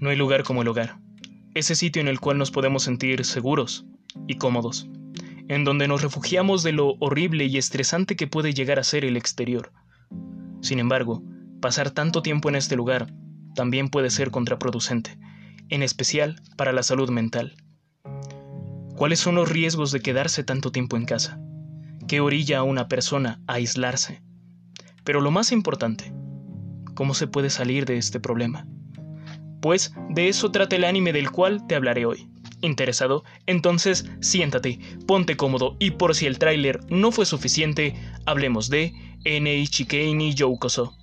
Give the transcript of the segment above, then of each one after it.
No hay lugar como el hogar, ese sitio en el cual nos podemos sentir seguros y cómodos, en donde nos refugiamos de lo horrible y estresante que puede llegar a ser el exterior. Sin embargo, pasar tanto tiempo en este lugar también puede ser contraproducente, en especial para la salud mental. ¿Cuáles son los riesgos de quedarse tanto tiempo en casa? ¿Qué orilla a una persona a aislarse? Pero lo más importante, ¿cómo se puede salir de este problema? Pues de eso trata el anime del cual te hablaré hoy. ¿Interesado? Entonces siéntate, ponte cómodo y por si el tráiler no fue suficiente, hablemos de NHK ni Youkoso.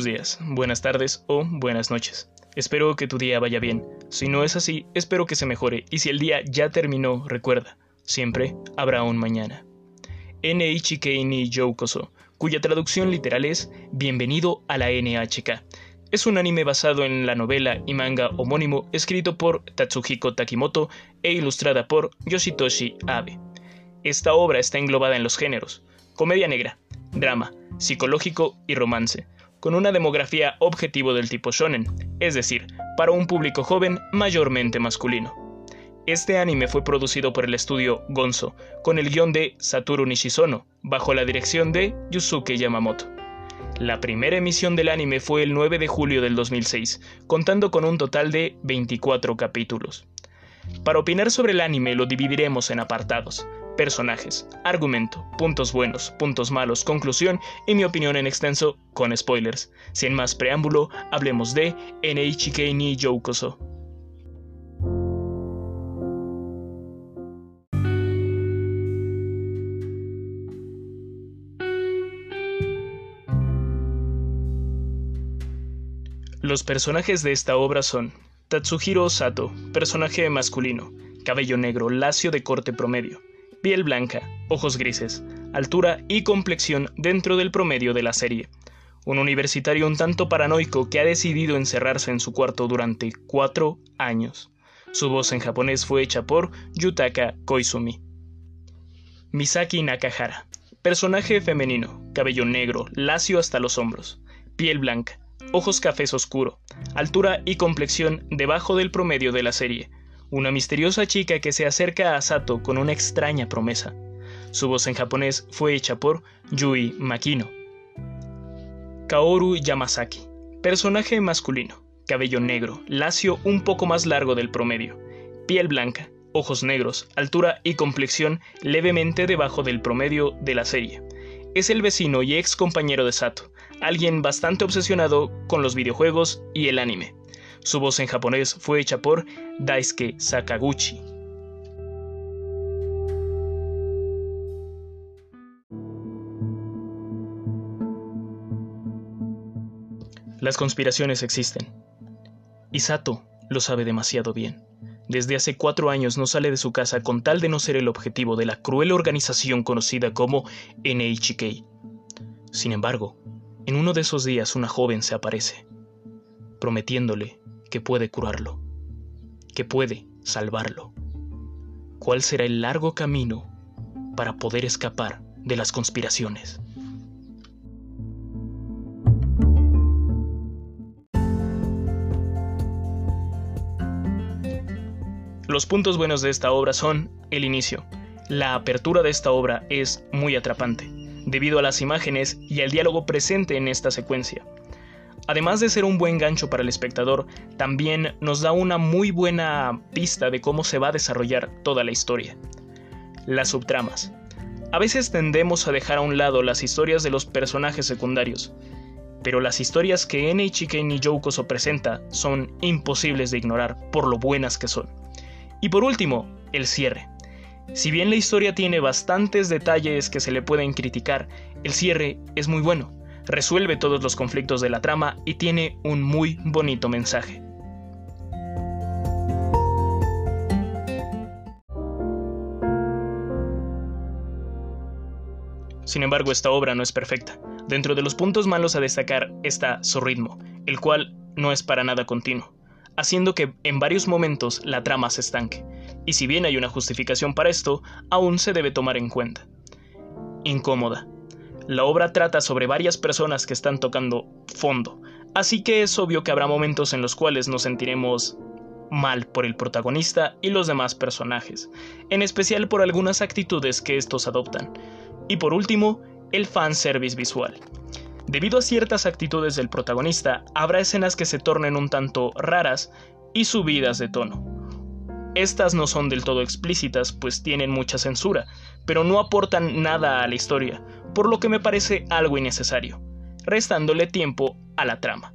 Buenos días, buenas tardes o buenas noches. Espero que tu día vaya bien. Si no es así, espero que se mejore. Y si el día ya terminó, recuerda, siempre habrá un mañana. NHK ni Youkoso, cuya traducción literal es Bienvenido a la NHK. Es un anime basado en la novela y manga homónimo escrito por Tatsuhiko Takimoto e ilustrada por Yoshitoshi Abe. Esta obra está englobada en los géneros comedia negra, drama, psicológico y romance con una demografía objetivo del tipo shonen, es decir, para un público joven mayormente masculino. Este anime fue producido por el estudio Gonzo, con el guion de Satoru Nishizono, bajo la dirección de Yusuke Yamamoto. La primera emisión del anime fue el 9 de julio del 2006, contando con un total de 24 capítulos. Para opinar sobre el anime lo dividiremos en apartados, personajes, argumento, puntos buenos, puntos malos, conclusión y mi opinión en extenso con spoilers. Sin más preámbulo, hablemos de NHK ni Youkoso. Los personajes de esta obra son Tatsuhiro Sato, personaje masculino, cabello negro, lacio de corte promedio piel blanca, ojos grises, altura y complexión dentro del promedio de la serie. Un universitario un tanto paranoico que ha decidido encerrarse en su cuarto durante cuatro años. Su voz en japonés fue hecha por Yutaka Koizumi. Misaki Nakahara. Personaje femenino, cabello negro, lacio hasta los hombros, piel blanca, ojos cafés oscuro, altura y complexión debajo del promedio de la serie, una misteriosa chica que se acerca a Sato con una extraña promesa. Su voz en japonés fue hecha por Yui Makino. Kaoru Yamasaki, personaje masculino, cabello negro, lacio un poco más largo del promedio, piel blanca, ojos negros, altura y complexión levemente debajo del promedio de la serie. Es el vecino y ex compañero de Sato, alguien bastante obsesionado con los videojuegos y el anime. Su voz en japonés fue hecha por Daisuke Sakaguchi. Las conspiraciones existen. Y Sato lo sabe demasiado bien. Desde hace cuatro años no sale de su casa con tal de no ser el objetivo de la cruel organización conocida como NHK. Sin embargo, en uno de esos días una joven se aparece, prometiéndole que puede curarlo, que puede salvarlo. ¿Cuál será el largo camino para poder escapar de las conspiraciones? Los puntos buenos de esta obra son el inicio. La apertura de esta obra es muy atrapante, debido a las imágenes y al diálogo presente en esta secuencia. Además de ser un buen gancho para el espectador, también nos da una muy buena pista de cómo se va a desarrollar toda la historia. Las subtramas. A veces tendemos a dejar a un lado las historias de los personajes secundarios, pero las historias que NHK ni Youkoso presenta son imposibles de ignorar por lo buenas que son. Y por último, el cierre. Si bien la historia tiene bastantes detalles que se le pueden criticar, el cierre es muy bueno resuelve todos los conflictos de la trama y tiene un muy bonito mensaje. Sin embargo, esta obra no es perfecta. Dentro de los puntos malos a destacar está su ritmo, el cual no es para nada continuo, haciendo que en varios momentos la trama se estanque. y si bien hay una justificación para esto, aún se debe tomar en cuenta. Incómoda. La obra trata sobre varias personas que están tocando fondo, así que es obvio que habrá momentos en los cuales nos sentiremos mal por el protagonista y los demás personajes, en especial por algunas actitudes que estos adoptan. Y por último, el fanservice visual. Debido a ciertas actitudes del protagonista, habrá escenas que se tornen un tanto raras y subidas de tono. Estas no son del todo explícitas, pues tienen mucha censura, pero no aportan nada a la historia, por lo que me parece algo innecesario, restándole tiempo a la trama.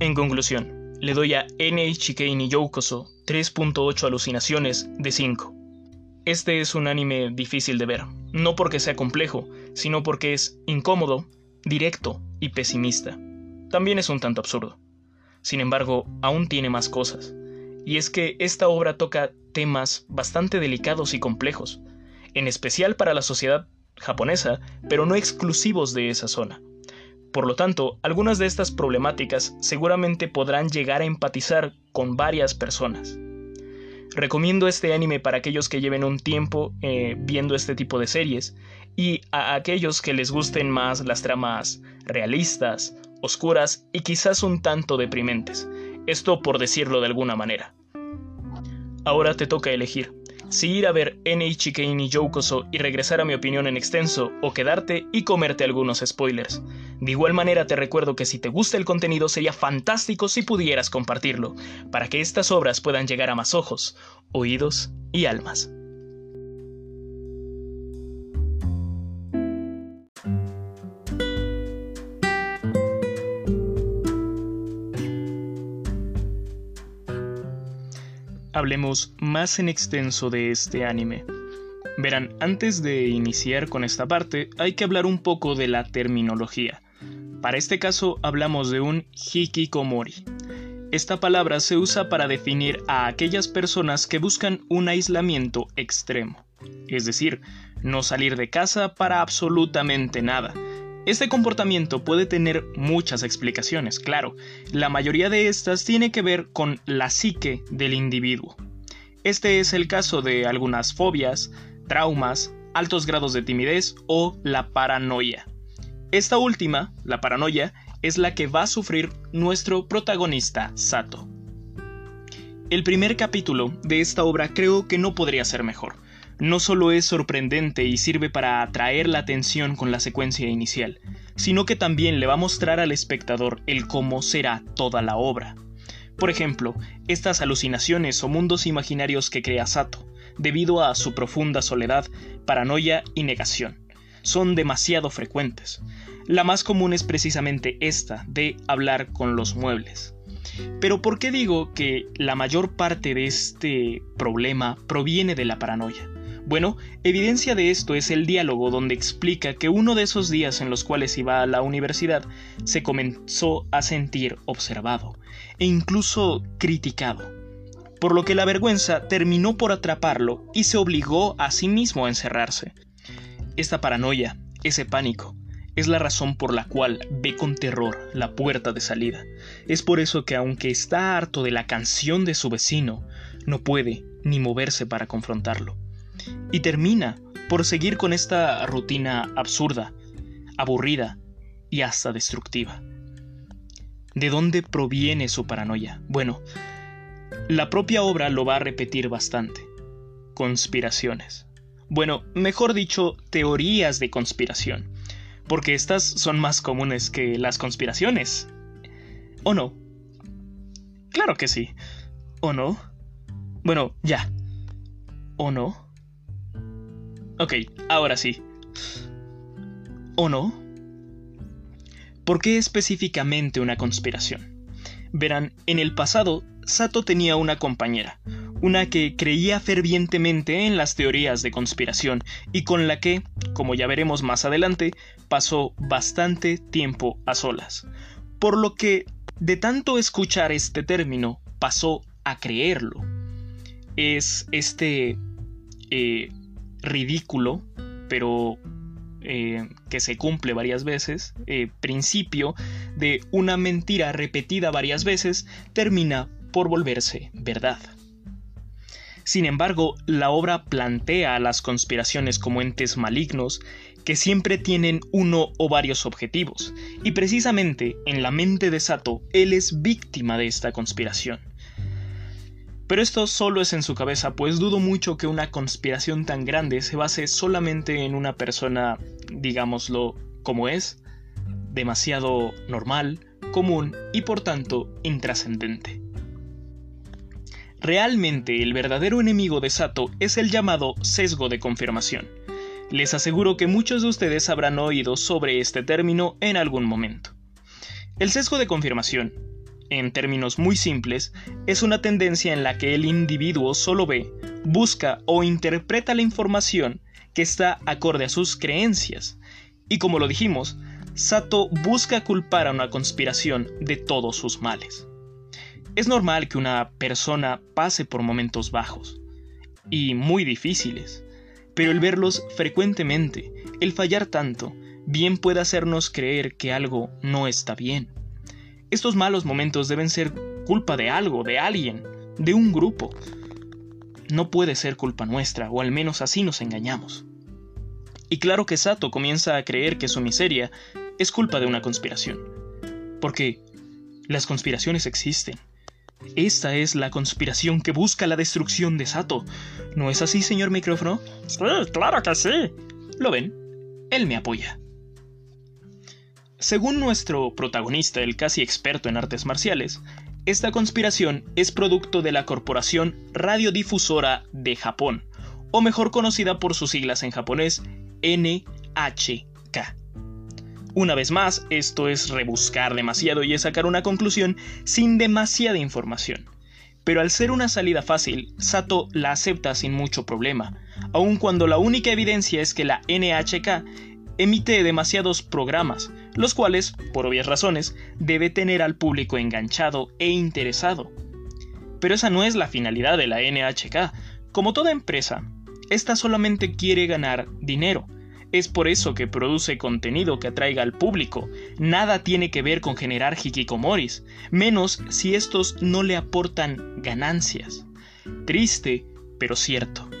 En conclusión, le doy a NHK ni Youkoso 3.8 alucinaciones de 5. Este es un anime difícil de ver, no porque sea complejo, sino porque es incómodo, directo y pesimista. También es un tanto absurdo. Sin embargo, aún tiene más cosas. Y es que esta obra toca temas bastante delicados y complejos, en especial para la sociedad japonesa, pero no exclusivos de esa zona. Por lo tanto, algunas de estas problemáticas seguramente podrán llegar a empatizar con varias personas. Recomiendo este anime para aquellos que lleven un tiempo eh, viendo este tipo de series y a aquellos que les gusten más las tramas realistas, oscuras y quizás un tanto deprimentes. Esto por decirlo de alguna manera. Ahora te toca elegir si ir a ver NHK ni Youkoso y regresar a mi opinión en extenso, o quedarte y comerte algunos spoilers. De igual manera te recuerdo que si te gusta el contenido sería fantástico si pudieras compartirlo, para que estas obras puedan llegar a más ojos, oídos y almas. Hablemos más en extenso de este anime. Verán, antes de iniciar con esta parte, hay que hablar un poco de la terminología. Para este caso hablamos de un hikikomori. Esta palabra se usa para definir a aquellas personas que buscan un aislamiento extremo, es decir, no salir de casa para absolutamente nada. Este comportamiento puede tener muchas explicaciones, claro, la mayoría de estas tiene que ver con la psique del individuo. Este es el caso de algunas fobias, traumas, altos grados de timidez o la paranoia. Esta última, la paranoia, es la que va a sufrir nuestro protagonista Sato. El primer capítulo de esta obra creo que no podría ser mejor. No solo es sorprendente y sirve para atraer la atención con la secuencia inicial, sino que también le va a mostrar al espectador el cómo será toda la obra. Por ejemplo, estas alucinaciones o mundos imaginarios que crea Sato, debido a su profunda soledad, paranoia y negación, son demasiado frecuentes. La más común es precisamente esta, de hablar con los muebles. Pero ¿por qué digo que la mayor parte de este problema proviene de la paranoia? Bueno, evidencia de esto es el diálogo donde explica que uno de esos días en los cuales iba a la universidad se comenzó a sentir observado e incluso criticado, por lo que la vergüenza terminó por atraparlo y se obligó a sí mismo a encerrarse. Esta paranoia, ese pánico, es la razón por la cual ve con terror la puerta de salida. Es por eso que aunque está harto de la canción de su vecino, no puede ni moverse para confrontarlo y termina por seguir con esta rutina absurda, aburrida y hasta destructiva. ¿De dónde proviene su paranoia? Bueno, la propia obra lo va a repetir bastante. Conspiraciones. Bueno, mejor dicho, teorías de conspiración, porque estas son más comunes que las conspiraciones. ¿O no? Claro que sí. ¿O no? Bueno, ya. ¿O no? Ok, ahora sí. ¿O no? ¿Por qué específicamente una conspiración? Verán, en el pasado, Sato tenía una compañera, una que creía fervientemente en las teorías de conspiración y con la que, como ya veremos más adelante, pasó bastante tiempo a solas. Por lo que, de tanto escuchar este término, pasó a creerlo. Es este eh, ridículo, pero eh, que se cumple varias veces, eh, principio de una mentira repetida varias veces, termina por volverse verdad. Sin embargo, la obra plantea a las conspiraciones como entes malignos que siempre tienen uno o varios objetivos, y precisamente en la mente de Sato, él es víctima de esta conspiración. Pero esto solo es en su cabeza, pues dudo mucho que una conspiración tan grande se base solamente en una persona, digámoslo como es, demasiado normal, común y por tanto intrascendente. Realmente el verdadero enemigo de Sato es el llamado sesgo de confirmación. Les aseguro que muchos de ustedes habrán oído sobre este término en algún momento. El sesgo de confirmación, en términos muy simples, es una tendencia en la que el individuo solo ve, busca o interpreta la información que está acorde a sus creencias. Y como lo dijimos, Sato busca culpar a una conspiración de todos sus males. Es normal que una persona pase por momentos bajos y muy difíciles, pero el verlos frecuentemente, el fallar tanto, bien puede hacernos creer que algo no está bien. Estos malos momentos deben ser culpa de algo, de alguien, de un grupo. No puede ser culpa nuestra, o al menos así nos engañamos. Y claro que Sato comienza a creer que su miseria es culpa de una conspiración. Porque las conspiraciones existen esta es la conspiración que busca la destrucción de Sato. ¿No es así, señor micrófono? Sí, claro que sí. ¿Lo ven? Él me apoya. Según nuestro protagonista, el casi experto en artes marciales, esta conspiración es producto de la Corporación Radiodifusora de Japón, o mejor conocida por sus siglas en japonés, NHK. Una vez más, esto es rebuscar demasiado y es sacar una conclusión sin demasiada información. Pero al ser una salida fácil, Sato la acepta sin mucho problema, aun cuando la única evidencia es que la NHK emite demasiados programas, los cuales, por obvias razones, debe tener al público enganchado e interesado. Pero esa no es la finalidad de la NHK. Como toda empresa, esta solamente quiere ganar dinero, es por eso que produce contenido que atraiga al público. Nada tiene que ver con generar hikikomoris, menos si estos no le aportan ganancias. Triste, pero cierto.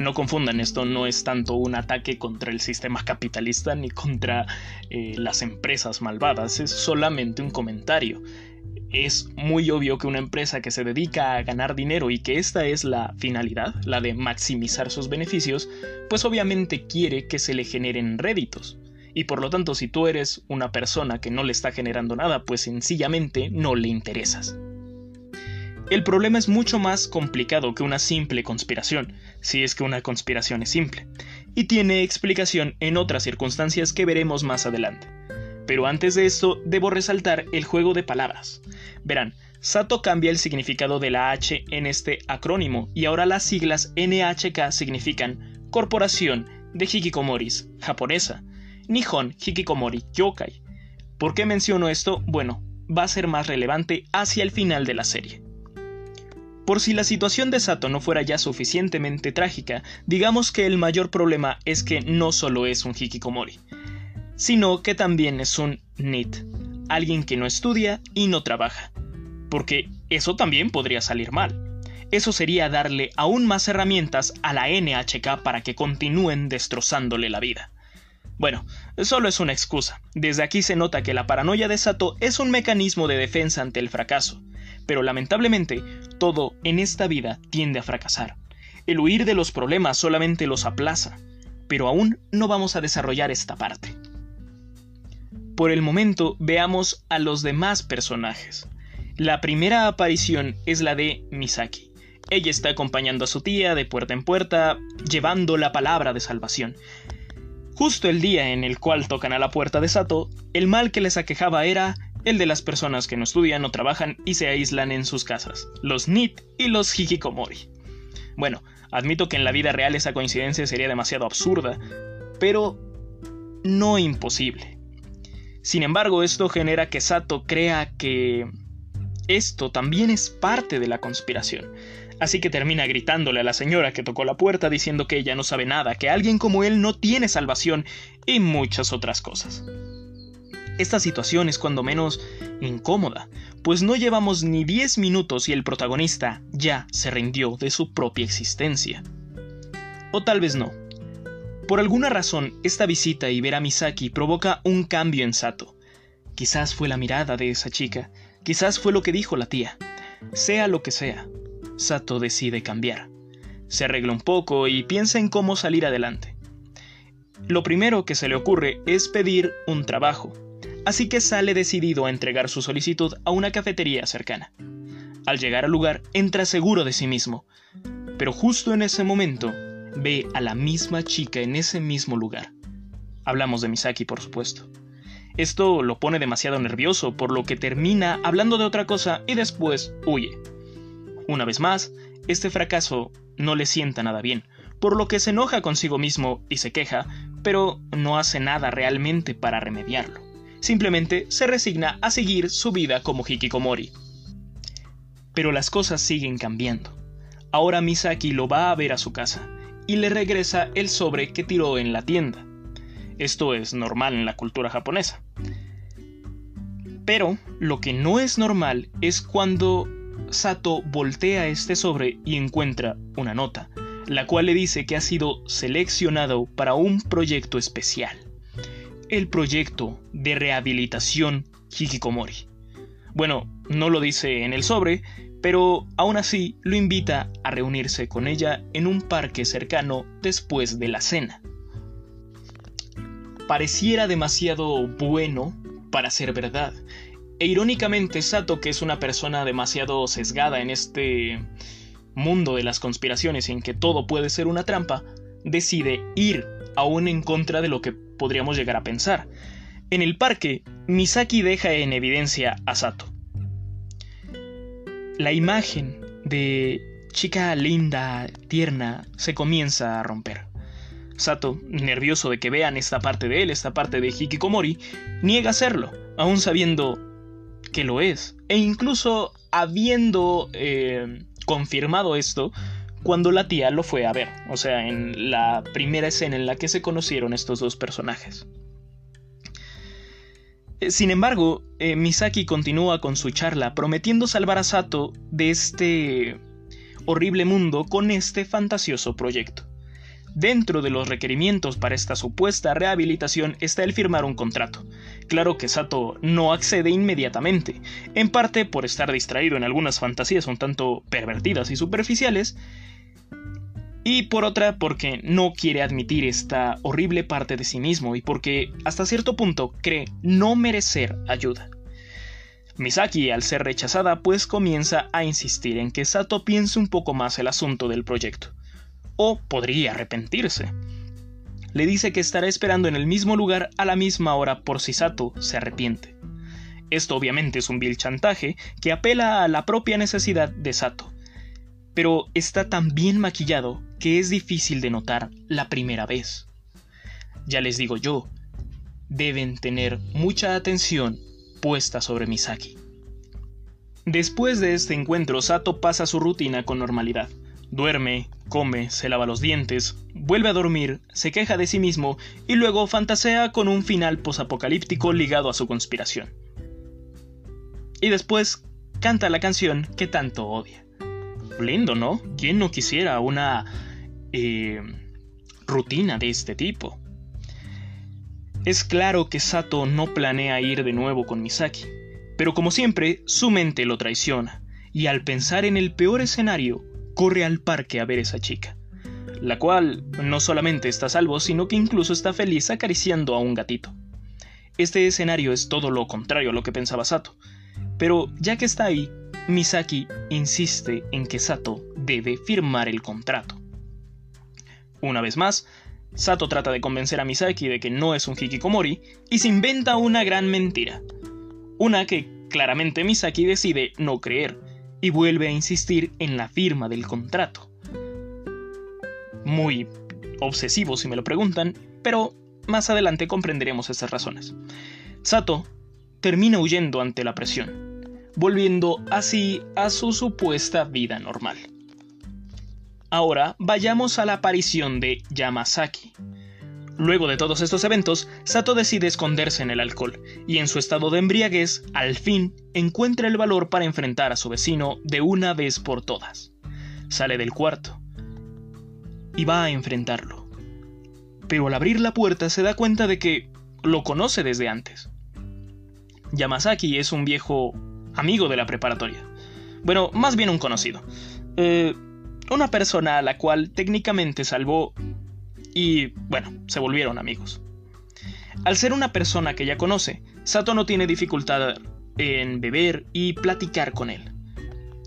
No confundan, esto no es tanto un ataque contra el sistema capitalista ni contra eh, las empresas malvadas, es solamente un comentario es muy obvio que una empresa que se dedica a ganar dinero y que esta es la finalidad, la de maximizar sus beneficios, pues obviamente quiere que se le generen réditos. Y por lo tanto, si tú eres una persona que no le está generando nada, pues sencillamente no le interesas. El problema es mucho más complicado que una simple conspiración, si es que una conspiración es simple, y tiene explicación en otras circunstancias que veremos más adelante. Pero antes de esto, debo resaltar el juego de palabras. Verán, Sato cambia el significado de la H en este acrónimo y ahora las siglas NHK significan Corporación de Hikikomoris japonesa, Nihon Hikikomori Yokai. ¿Por qué menciono esto? Bueno, va a ser más relevante hacia el final de la serie. Por si la situación de Sato no fuera ya suficientemente trágica, digamos que el mayor problema es que no solo es un Hikikomori, sino que también es un NIT, alguien que no estudia y no trabaja. Porque eso también podría salir mal. Eso sería darle aún más herramientas a la NHK para que continúen destrozándole la vida. Bueno, solo es una excusa. Desde aquí se nota que la paranoia de Sato es un mecanismo de defensa ante el fracaso. Pero lamentablemente, todo en esta vida tiende a fracasar. El huir de los problemas solamente los aplaza. Pero aún no vamos a desarrollar esta parte. Por el momento veamos a los demás personajes. La primera aparición es la de Misaki. Ella está acompañando a su tía de puerta en puerta, llevando la palabra de salvación. Justo el día en el cual tocan a la puerta de Sato, el mal que les aquejaba era el de las personas que no estudian o trabajan y se aíslan en sus casas, los NIT y los Hikikomori. Bueno, admito que en la vida real esa coincidencia sería demasiado absurda, pero no imposible. Sin embargo, esto genera que Sato crea que esto también es parte de la conspiración. Así que termina gritándole a la señora que tocó la puerta diciendo que ella no sabe nada, que alguien como él no tiene salvación y muchas otras cosas. Esta situación es cuando menos incómoda, pues no llevamos ni 10 minutos y el protagonista ya se rindió de su propia existencia. O tal vez no. Por alguna razón, esta visita y ver a Misaki provoca un cambio en Sato. Quizás fue la mirada de esa chica, quizás fue lo que dijo la tía. Sea lo que sea, Sato decide cambiar. Se arregla un poco y piensa en cómo salir adelante. Lo primero que se le ocurre es pedir un trabajo, así que sale decidido a entregar su solicitud a una cafetería cercana. Al llegar al lugar, entra seguro de sí mismo, pero justo en ese momento ve a la misma chica en ese mismo lugar. Hablamos de Misaki, por supuesto. Esto lo pone demasiado nervioso, por lo que termina hablando de otra cosa y después huye. Una vez más, este fracaso no le sienta nada bien, por lo que se enoja consigo mismo y se queja, pero no hace nada realmente para remediarlo. Simplemente se resigna a seguir su vida como Hikikomori. Pero las cosas siguen cambiando. Ahora Misaki lo va a ver a su casa y le regresa el sobre que tiró en la tienda. Esto es normal en la cultura japonesa. Pero lo que no es normal es cuando Sato voltea este sobre y encuentra una nota, la cual le dice que ha sido seleccionado para un proyecto especial. El proyecto de rehabilitación Hikikomori. Bueno, no lo dice en el sobre, pero aún así lo invita a reunirse con ella en un parque cercano después de la cena. Pareciera demasiado bueno para ser verdad, e irónicamente Sato, que es una persona demasiado sesgada en este mundo de las conspiraciones en que todo puede ser una trampa, decide ir aún en contra de lo que podríamos llegar a pensar. En el parque, Misaki deja en evidencia a Sato, la imagen de chica linda, tierna, se comienza a romper. Sato, nervioso de que vean esta parte de él, esta parte de Hikikomori, niega hacerlo, aún sabiendo que lo es, e incluso habiendo eh, confirmado esto cuando la tía lo fue a ver, o sea, en la primera escena en la que se conocieron estos dos personajes. Eh, sin embargo, eh, Misaki continúa con su charla prometiendo salvar a Sato de este horrible mundo con este fantasioso proyecto. Dentro de los requerimientos para esta supuesta rehabilitación está el firmar un contrato. Claro que Sato no accede inmediatamente, en parte por estar distraído en algunas fantasías un tanto pervertidas y superficiales, y por otra porque no quiere admitir esta horrible parte de sí mismo y porque hasta cierto punto cree no merecer ayuda. Misaki, al ser rechazada, pues comienza a insistir en que Sato piense un poco más el asunto del proyecto. O podría arrepentirse. Le dice que estará esperando en el mismo lugar a la misma hora por si Sato se arrepiente. Esto obviamente es un vil chantaje que apela a la propia necesidad de Sato, pero está tan bien maquillado que es difícil de notar la primera vez. Ya les digo yo, deben tener mucha atención puesta sobre Misaki. Después de este encuentro, Sato pasa su rutina con normalidad. Duerme, come, se lava los dientes, vuelve a dormir, se queja de sí mismo y luego fantasea con un final posapocalíptico ligado a su conspiración. Y después canta la canción que tanto odia lindo, ¿no? ¿Quién no quisiera una eh, rutina de este tipo? Es claro que Sato no planea ir de nuevo con Misaki, pero como siempre, su mente lo traiciona, y al pensar en el peor escenario, corre al parque a ver a esa chica, la cual no solamente está salvo, sino que incluso está feliz acariciando a un gatito. Este escenario es todo lo contrario a lo que pensaba Sato, pero ya que está ahí, Misaki insiste en que Sato debe firmar el contrato. Una vez más, Sato trata de convencer a Misaki de que no es un hikikomori y se inventa una gran mentira. Una que claramente Misaki decide no creer y vuelve a insistir en la firma del contrato. Muy obsesivo si me lo preguntan, pero más adelante comprenderemos esas razones. Sato termina huyendo ante la presión volviendo así a su supuesta vida normal. Ahora vayamos a la aparición de Yamasaki. Luego de todos estos eventos, Sato decide esconderse en el alcohol, y en su estado de embriaguez, al fin, encuentra el valor para enfrentar a su vecino de una vez por todas. Sale del cuarto y va a enfrentarlo. Pero al abrir la puerta se da cuenta de que lo conoce desde antes. Yamasaki es un viejo amigo de la preparatoria. Bueno, más bien un conocido. Eh, una persona a la cual técnicamente salvó y, bueno, se volvieron amigos. Al ser una persona que ya conoce, Sato no tiene dificultad en beber y platicar con él.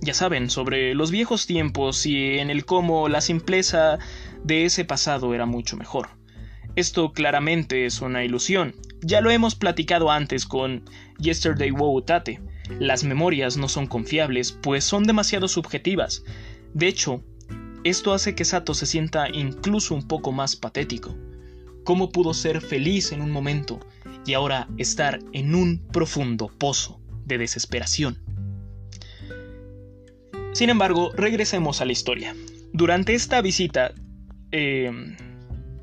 Ya saben, sobre los viejos tiempos y en el cómo la simpleza de ese pasado era mucho mejor. Esto claramente es una ilusión. Ya lo hemos platicado antes con Yesterday Wow Tate. Las memorias no son confiables, pues son demasiado subjetivas. De hecho, esto hace que Sato se sienta incluso un poco más patético. ¿Cómo pudo ser feliz en un momento y ahora estar en un profundo pozo de desesperación? Sin embargo, regresemos a la historia. Durante esta visita eh,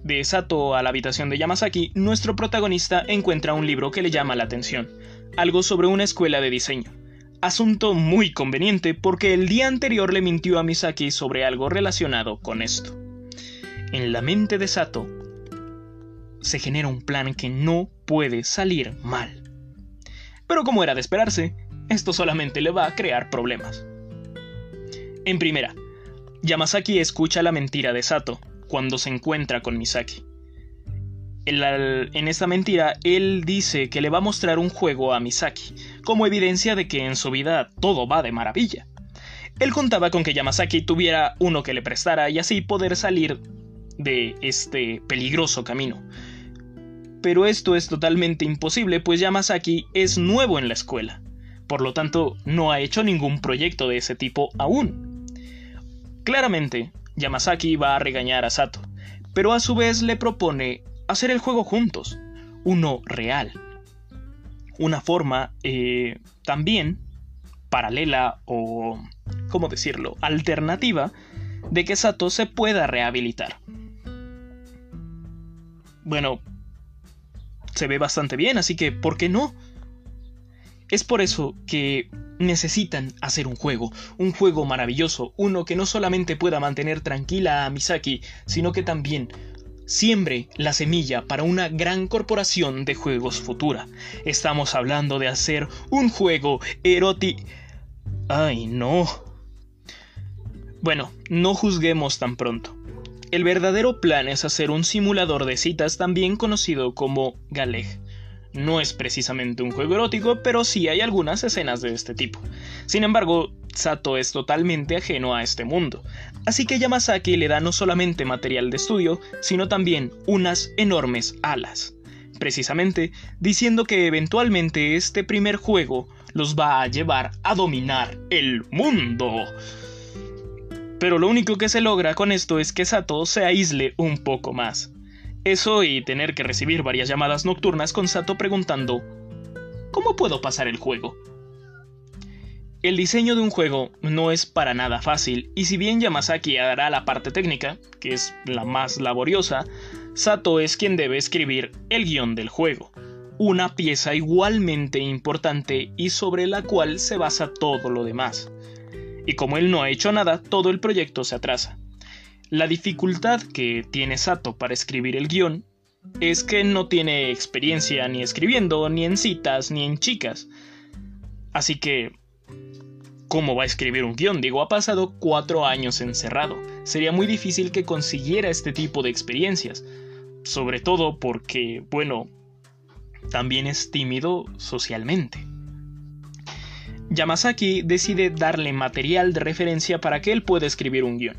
de Sato a la habitación de Yamasaki, nuestro protagonista encuentra un libro que le llama la atención, algo sobre una escuela de diseño. Asunto muy conveniente porque el día anterior le mintió a Misaki sobre algo relacionado con esto. En la mente de Sato se genera un plan que no puede salir mal. Pero como era de esperarse, esto solamente le va a crear problemas. En primera, Yamasaki escucha la mentira de Sato cuando se encuentra con Misaki. En esta mentira, él dice que le va a mostrar un juego a Misaki, como evidencia de que en su vida todo va de maravilla. Él contaba con que Yamasaki tuviera uno que le prestara y así poder salir de este peligroso camino. Pero esto es totalmente imposible, pues Yamasaki es nuevo en la escuela. Por lo tanto, no ha hecho ningún proyecto de ese tipo aún. Claramente, Yamasaki va a regañar a Sato, pero a su vez le propone hacer el juego juntos, uno real. Una forma eh, también paralela o, ¿cómo decirlo?, alternativa de que Sato se pueda rehabilitar. Bueno, se ve bastante bien, así que, ¿por qué no? Es por eso que necesitan hacer un juego, un juego maravilloso, uno que no solamente pueda mantener tranquila a Misaki, sino que también siembre la semilla para una gran corporación de juegos futura. Estamos hablando de hacer un juego eroti... Ay, no. Bueno, no juzguemos tan pronto. El verdadero plan es hacer un simulador de citas también conocido como Galeg. No es precisamente un juego erótico, pero sí hay algunas escenas de este tipo. Sin embargo, Sato es totalmente ajeno a este mundo, así que Yamasaki le da no solamente material de estudio, sino también unas enormes alas. Precisamente diciendo que eventualmente este primer juego los va a llevar a dominar el mundo. Pero lo único que se logra con esto es que Sato se aísle un poco más. Eso y tener que recibir varias llamadas nocturnas con Sato preguntando ¿Cómo puedo pasar el juego? El diseño de un juego no es para nada fácil, y si bien Yamasaki hará la parte técnica, que es la más laboriosa, Sato es quien debe escribir el guion del juego, una pieza igualmente importante y sobre la cual se basa todo lo demás. Y como él no ha hecho nada, todo el proyecto se atrasa. La dificultad que tiene Sato para escribir el guion es que no tiene experiencia ni escribiendo, ni en citas, ni en chicas. Así que ¿Cómo va a escribir un guion? Digo, ha pasado cuatro años encerrado. Sería muy difícil que consiguiera este tipo de experiencias. Sobre todo porque, bueno, también es tímido socialmente. Yamasaki decide darle material de referencia para que él pueda escribir un guion.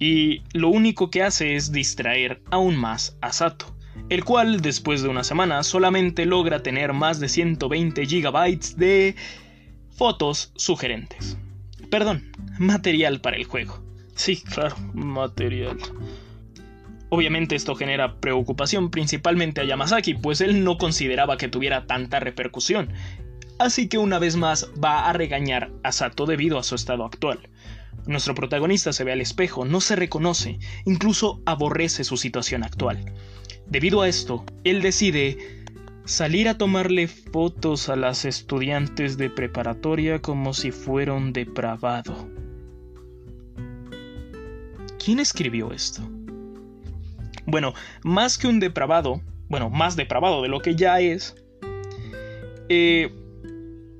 Y lo único que hace es distraer aún más a Sato, el cual después de una semana solamente logra tener más de 120 GB de fotos sugerentes. Perdón, material para el juego. Sí, claro, material. Obviamente esto genera preocupación principalmente a Yamasaki, pues él no consideraba que tuviera tanta repercusión. Así que una vez más va a regañar a Sato debido a su estado actual. Nuestro protagonista se ve al espejo, no se reconoce, incluso aborrece su situación actual. Debido a esto, él decide salir a tomarle fotos a las estudiantes de preparatoria como si fuera un depravado. ¿Quién escribió esto? Bueno, más que un depravado, bueno, más depravado de lo que ya es, eh,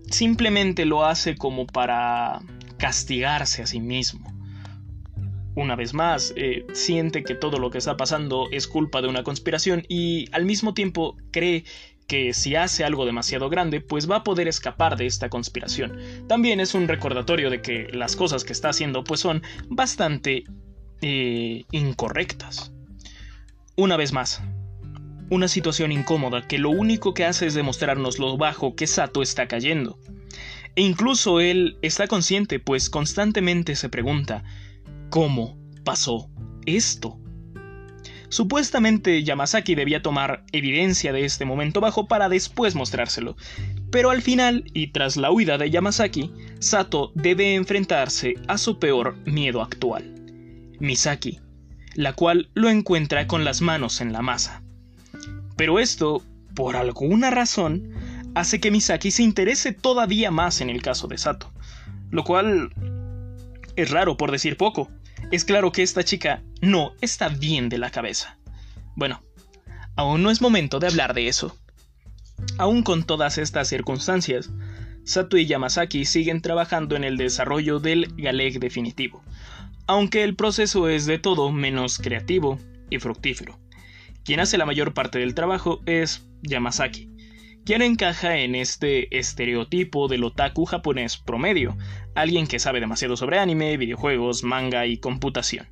simplemente lo hace como para castigarse a sí mismo. Una vez más, eh, siente que todo lo que está pasando es culpa de una conspiración y al mismo tiempo cree que si hace algo demasiado grande, pues va a poder escapar de esta conspiración. También es un recordatorio de que las cosas que está haciendo pues son bastante eh, incorrectas. Una vez más, una situación incómoda que lo único que hace es demostrarnos lo bajo que Sato está cayendo. E incluso él está consciente, pues constantemente se pregunta, ¿cómo pasó esto? Supuestamente Yamazaki debía tomar evidencia de este momento bajo para después mostrárselo, pero al final, y tras la huida de Yamazaki, Sato debe enfrentarse a su peor miedo actual, Misaki, la cual lo encuentra con las manos en la masa. Pero esto, por alguna razón, hace que Misaki se interese todavía más en el caso de Sato, lo cual es raro por decir poco, es claro que esta chica no está bien de la cabeza. Bueno, aún no es momento de hablar de eso. Aún con todas estas circunstancias, Sato y Yamazaki siguen trabajando en el desarrollo del Galeg definitivo, aunque el proceso es de todo menos creativo y fructífero. Quien hace la mayor parte del trabajo es Yamazaki, quien encaja en este estereotipo del otaku japonés promedio, alguien que sabe demasiado sobre anime, videojuegos, manga y computación.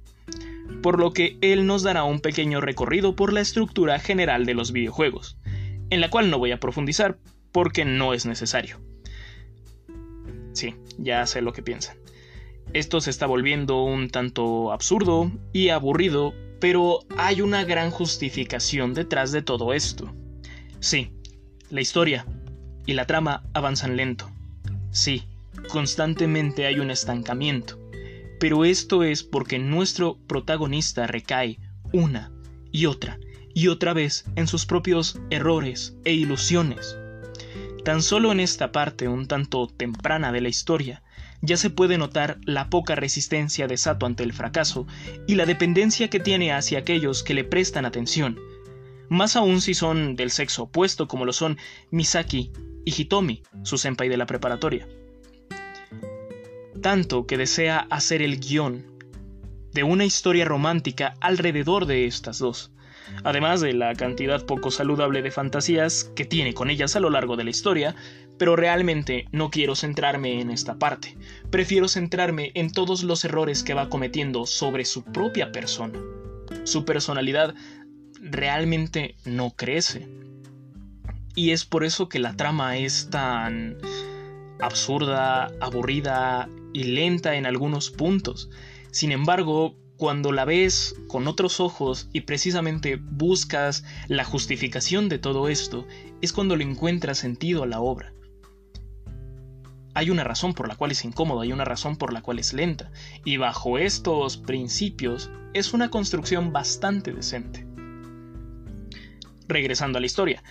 Por lo que él nos dará un pequeño recorrido por la estructura general de los videojuegos, en la cual no voy a profundizar porque no es necesario. Sí, ya sé lo que piensan. Esto se está volviendo un tanto absurdo y aburrido, pero hay una gran justificación detrás de todo esto. Sí, la historia y la trama avanzan lento. Sí, constantemente hay un estancamiento. Pero esto es porque nuestro protagonista recae una y otra y otra vez en sus propios errores e ilusiones. Tan solo en esta parte un tanto temprana de la historia ya se puede notar la poca resistencia de Sato ante el fracaso y la dependencia que tiene hacia aquellos que le prestan atención, más aún si son del sexo opuesto como lo son Misaki y Hitomi, su senpai de la preparatoria. Tanto que desea hacer el guion de una historia romántica alrededor de estas dos, además de la cantidad poco saludable de fantasías que tiene con ellas a lo largo de la historia, pero realmente no quiero centrarme en esta parte, prefiero centrarme en todos los errores que va cometiendo sobre su propia persona. Su personalidad realmente no crece. Y es por eso que la trama es tan absurda, aburrida y lenta en algunos puntos. Sin embargo, cuando la ves con otros ojos y precisamente buscas la justificación de todo esto, es cuando le encuentras sentido a la obra. Hay una razón por la cual es incómodo, hay una razón por la cual es lenta, y bajo estos principios es una construcción bastante decente regresando a la historia.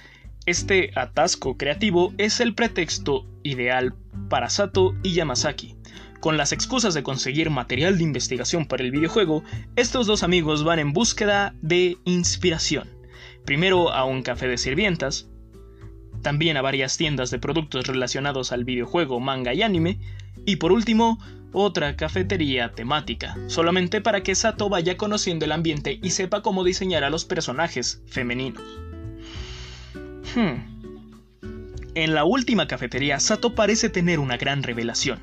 Este atasco creativo es el pretexto ideal para Sato y Yamazaki. Con las excusas de conseguir material de investigación para el videojuego, estos dos amigos van en búsqueda de inspiración. Primero a un café de sirvientas, también a varias tiendas de productos relacionados al videojuego, manga y anime, y por último, otra cafetería temática, solamente para que Sato vaya conociendo el ambiente y sepa cómo diseñar a los personajes femeninos. Hmm. En la última cafetería, Sato parece tener una gran revelación.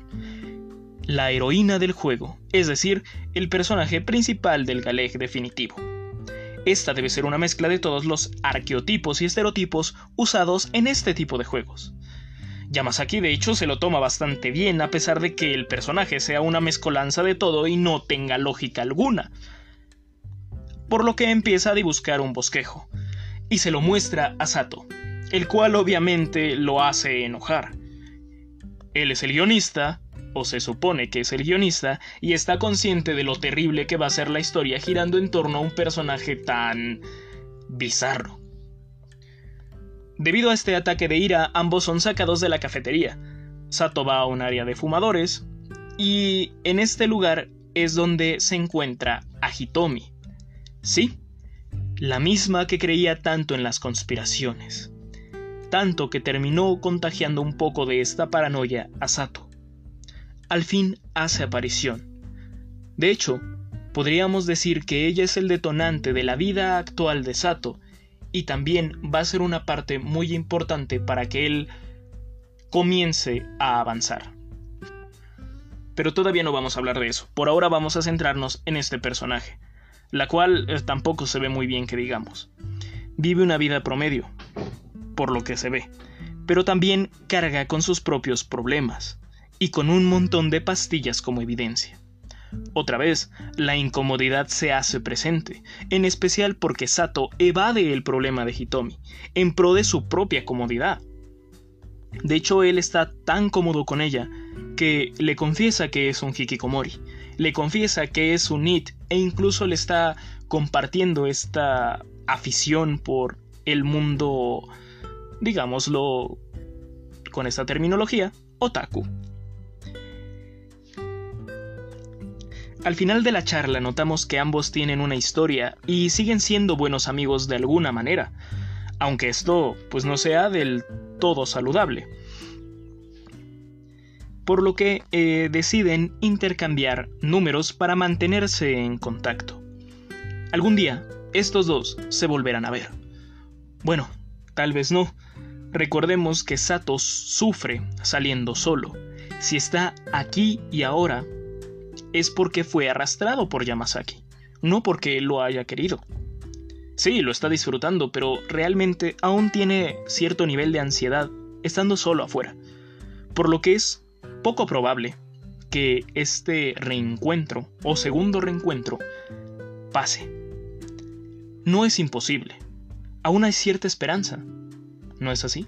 La heroína del juego, es decir, el personaje principal del Galeg definitivo. Esta debe ser una mezcla de todos los arqueotipos y estereotipos usados en este tipo de juegos. Yamazaki de hecho se lo toma bastante bien a pesar de que el personaje sea una mezcolanza de todo y no tenga lógica alguna. Por lo que empieza a dibuscar un bosquejo, y se lo muestra a Sato, el cual obviamente lo hace enojar. Él es el guionista, o se supone que es el guionista, y está consciente de lo terrible que va a ser la historia girando en torno a un personaje tan bizarro. Debido a este ataque de ira, ambos son sacados de la cafetería. Sato va a un área de fumadores, y en este lugar es donde se encuentra a Hitomi. Sí, la misma que creía tanto en las conspiraciones. Tanto que terminó contagiando un poco de esta paranoia a Sato. Al fin hace aparición. De hecho, podríamos decir que ella es el detonante de la vida actual de Sato y también va a ser una parte muy importante para que él comience a avanzar. Pero todavía no vamos a hablar de eso. Por ahora vamos a centrarnos en este personaje, la cual eh, tampoco se ve muy bien que digamos. Vive una vida promedio, por lo que se ve, pero también carga con sus propios problemas, y con un montón de pastillas como evidencia. Otra vez, la incomodidad se hace presente, en especial porque Sato evade el problema de Hitomi, en pro de su propia comodidad. De hecho, él está tan cómodo con ella que le confiesa que es un hikikomori, le confiesa que es un it e incluso le está compartiendo esta afición por el mundo, digámoslo con esta terminología, otaku. Al final de la charla notamos que ambos tienen una historia y siguen siendo buenos amigos de alguna manera, aunque esto pues no sea del todo saludable. Por lo que eh, deciden intercambiar números para mantenerse en contacto. Algún día, estos dos se volverán a ver. Bueno, tal vez no. Recordemos que Sato sufre saliendo solo. Si está aquí y ahora, es porque fue arrastrado por Yamasaki, no porque lo haya querido. Sí, lo está disfrutando, pero realmente aún tiene cierto nivel de ansiedad estando solo afuera, por lo que es poco probable que este reencuentro o segundo reencuentro pase. No es imposible, aún hay cierta esperanza, ¿no es así?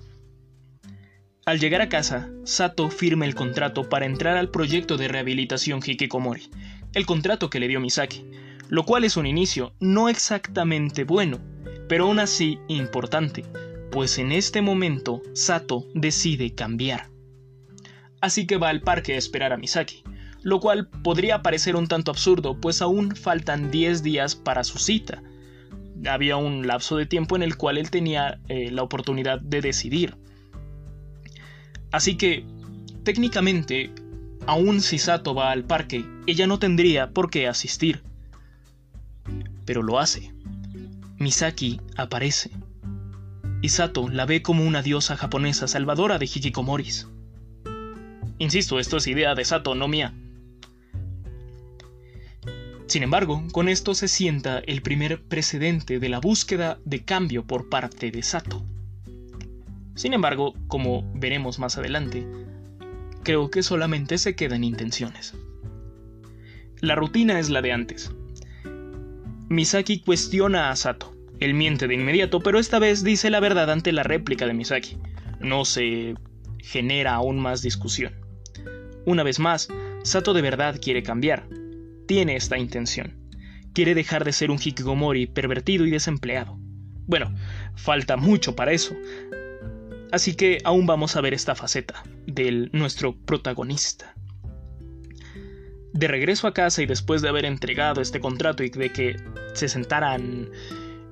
Al llegar a casa, Sato firma el contrato para entrar al proyecto de rehabilitación Hikikomori, el contrato que le dio Misaki, lo cual es un inicio no exactamente bueno, pero aún así importante, pues en este momento Sato decide cambiar. Así que va al parque a esperar a Misaki, lo cual podría parecer un tanto absurdo, pues aún faltan 10 días para su cita. Había un lapso de tiempo en el cual él tenía eh, la oportunidad de decidir. Así que, técnicamente, aun si Sato va al parque, ella no tendría por qué asistir pero lo hace. Misaki aparece. Y Sato la ve como una diosa japonesa salvadora de Hikikomoris. Insisto, esto es idea de Sato, no mía. Sin embargo, con esto se sienta el primer precedente de la búsqueda de cambio por parte de Sato. Sin embargo, como veremos más adelante, creo que solamente se quedan intenciones. La rutina es la de antes. Misaki cuestiona a Sato. Él miente de inmediato, pero esta vez dice la verdad ante la réplica de Misaki. No se genera aún más discusión. Una vez más, Sato de verdad quiere cambiar. Tiene esta intención. Quiere dejar de ser un hikikomori pervertido y desempleado. Bueno, falta mucho para eso. Así que aún vamos a ver esta faceta del nuestro protagonista. De regreso a casa y después de haber entregado este contrato y de que se sentaran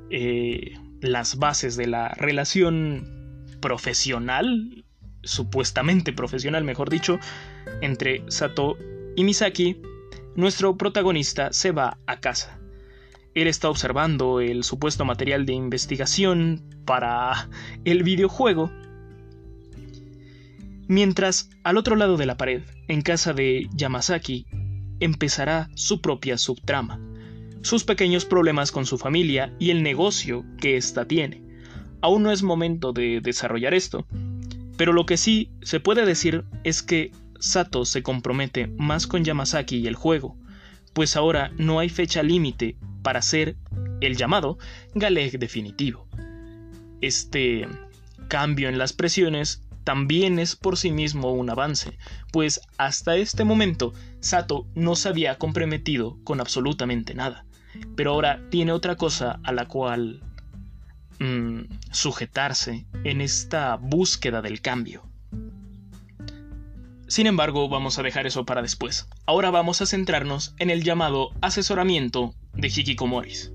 eh, las bases de la relación profesional, supuestamente profesional, mejor dicho, entre Sato y Misaki, nuestro protagonista se va a casa. Él está observando el supuesto material de investigación para el videojuego, mientras al otro lado de la pared, en casa de Yamasaki, empezará su propia subtrama, sus pequeños problemas con su familia y el negocio que ésta tiene. Aún no es momento de desarrollar esto, pero lo que sí se puede decir es que Sato se compromete más con Yamasaki y el juego, pues ahora no hay fecha límite para ser el llamado Galeg definitivo. Este cambio en las presiones también es por sí mismo un avance, pues hasta este momento Sato no se había comprometido con absolutamente nada, pero ahora tiene otra cosa a la cual mm, sujetarse en esta búsqueda del cambio. Sin embargo, vamos a dejar eso para después. Ahora vamos a centrarnos en el llamado asesoramiento de Hikikomoris,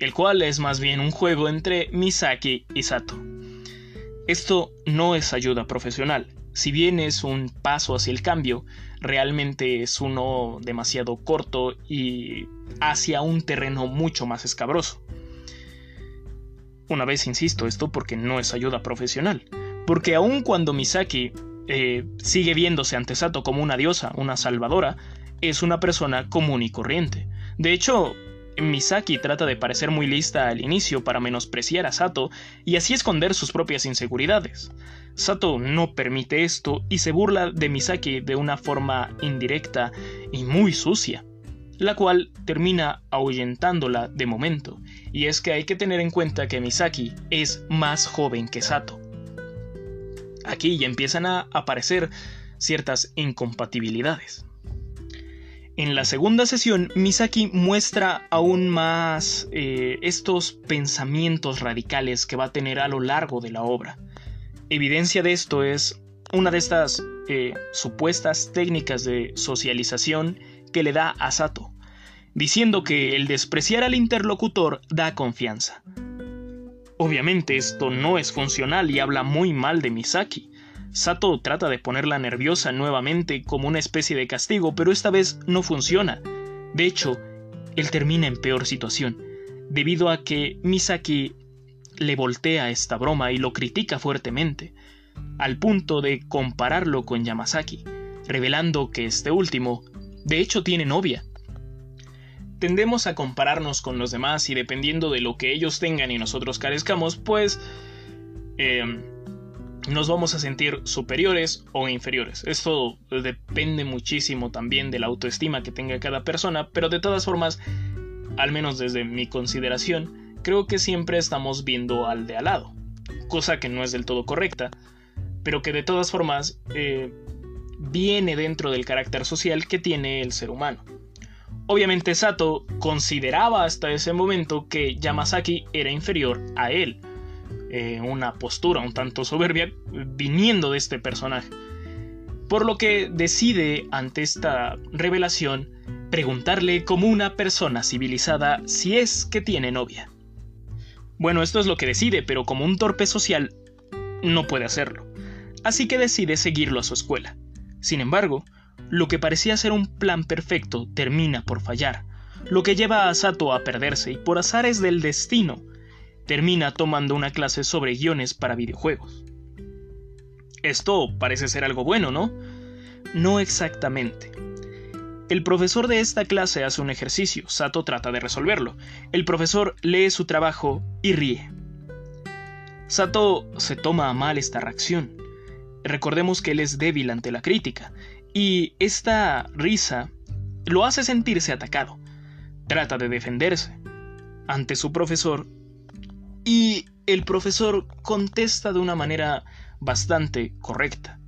el cual es más bien un juego entre Misaki y Sato. Esto no es ayuda profesional, si bien es un paso hacia el cambio, realmente es uno demasiado corto y hacia un terreno mucho más escabroso. Una vez insisto esto porque no es ayuda profesional, porque aun cuando Misaki eh, sigue viéndose ante Sato como una diosa, una salvadora, es una persona común y corriente. De hecho, Misaki trata de parecer muy lista al inicio para menospreciar a Sato y así esconder sus propias inseguridades. Sato no permite esto y se burla de Misaki de una forma indirecta y muy sucia, la cual termina ahuyentándola de momento, y es que hay que tener en cuenta que Misaki es más joven que Sato. Aquí ya empiezan a aparecer ciertas incompatibilidades. En la segunda sesión, Misaki muestra aún más eh, estos pensamientos radicales que va a tener a lo largo de la obra. Evidencia de esto es una de estas eh, supuestas técnicas de socialización que le da a Sato, diciendo que el despreciar al interlocutor da confianza. Obviamente esto no es funcional y habla muy mal de Misaki. Sato trata de ponerla nerviosa nuevamente como una especie de castigo, pero esta vez no funciona. De hecho, él termina en peor situación, debido a que Misaki le voltea esta broma y lo critica fuertemente, al punto de compararlo con Yamasaki, revelando que este último, de hecho, tiene novia, tendemos a compararnos con los demás y dependiendo de lo que ellos tengan y nosotros carezcamos, pues em, nos vamos a sentir superiores o inferiores. Esto depende muchísimo también de la autoestima que tenga cada persona, pero de todas formas, al menos desde mi consideración, creo que siempre estamos viendo al de al lado, cosa que no es del todo correcta, pero que de todas formas eh, viene dentro del carácter social que tiene el ser humano. Obviamente Sato consideraba hasta ese momento que Yamasaki era inferior a él, eh, una postura un tanto soberbia viniendo de este personaje. Por lo que decide ante esta revelación preguntarle como una persona civilizada si es que tiene novia. Bueno, esto es lo que decide, pero como un torpe social no puede hacerlo. Así que decide seguirlo a su escuela. Sin embargo, lo que parecía ser un plan perfecto termina por fallar, lo que lleva a Sato a perderse y por azares del destino, termina tomando una clase sobre guiones para videojuegos. Esto parece ser algo bueno, ¿no? No exactamente. El profesor de esta clase hace un ejercicio, Sato trata de resolverlo. El profesor lee su trabajo y ríe. Sato se toma a mal esta reacción. Recordemos que él es débil ante la crítica, y esta risa lo hace sentirse atacado. Trata de defenderse ante su profesor y el profesor contesta de una manera bastante correcta.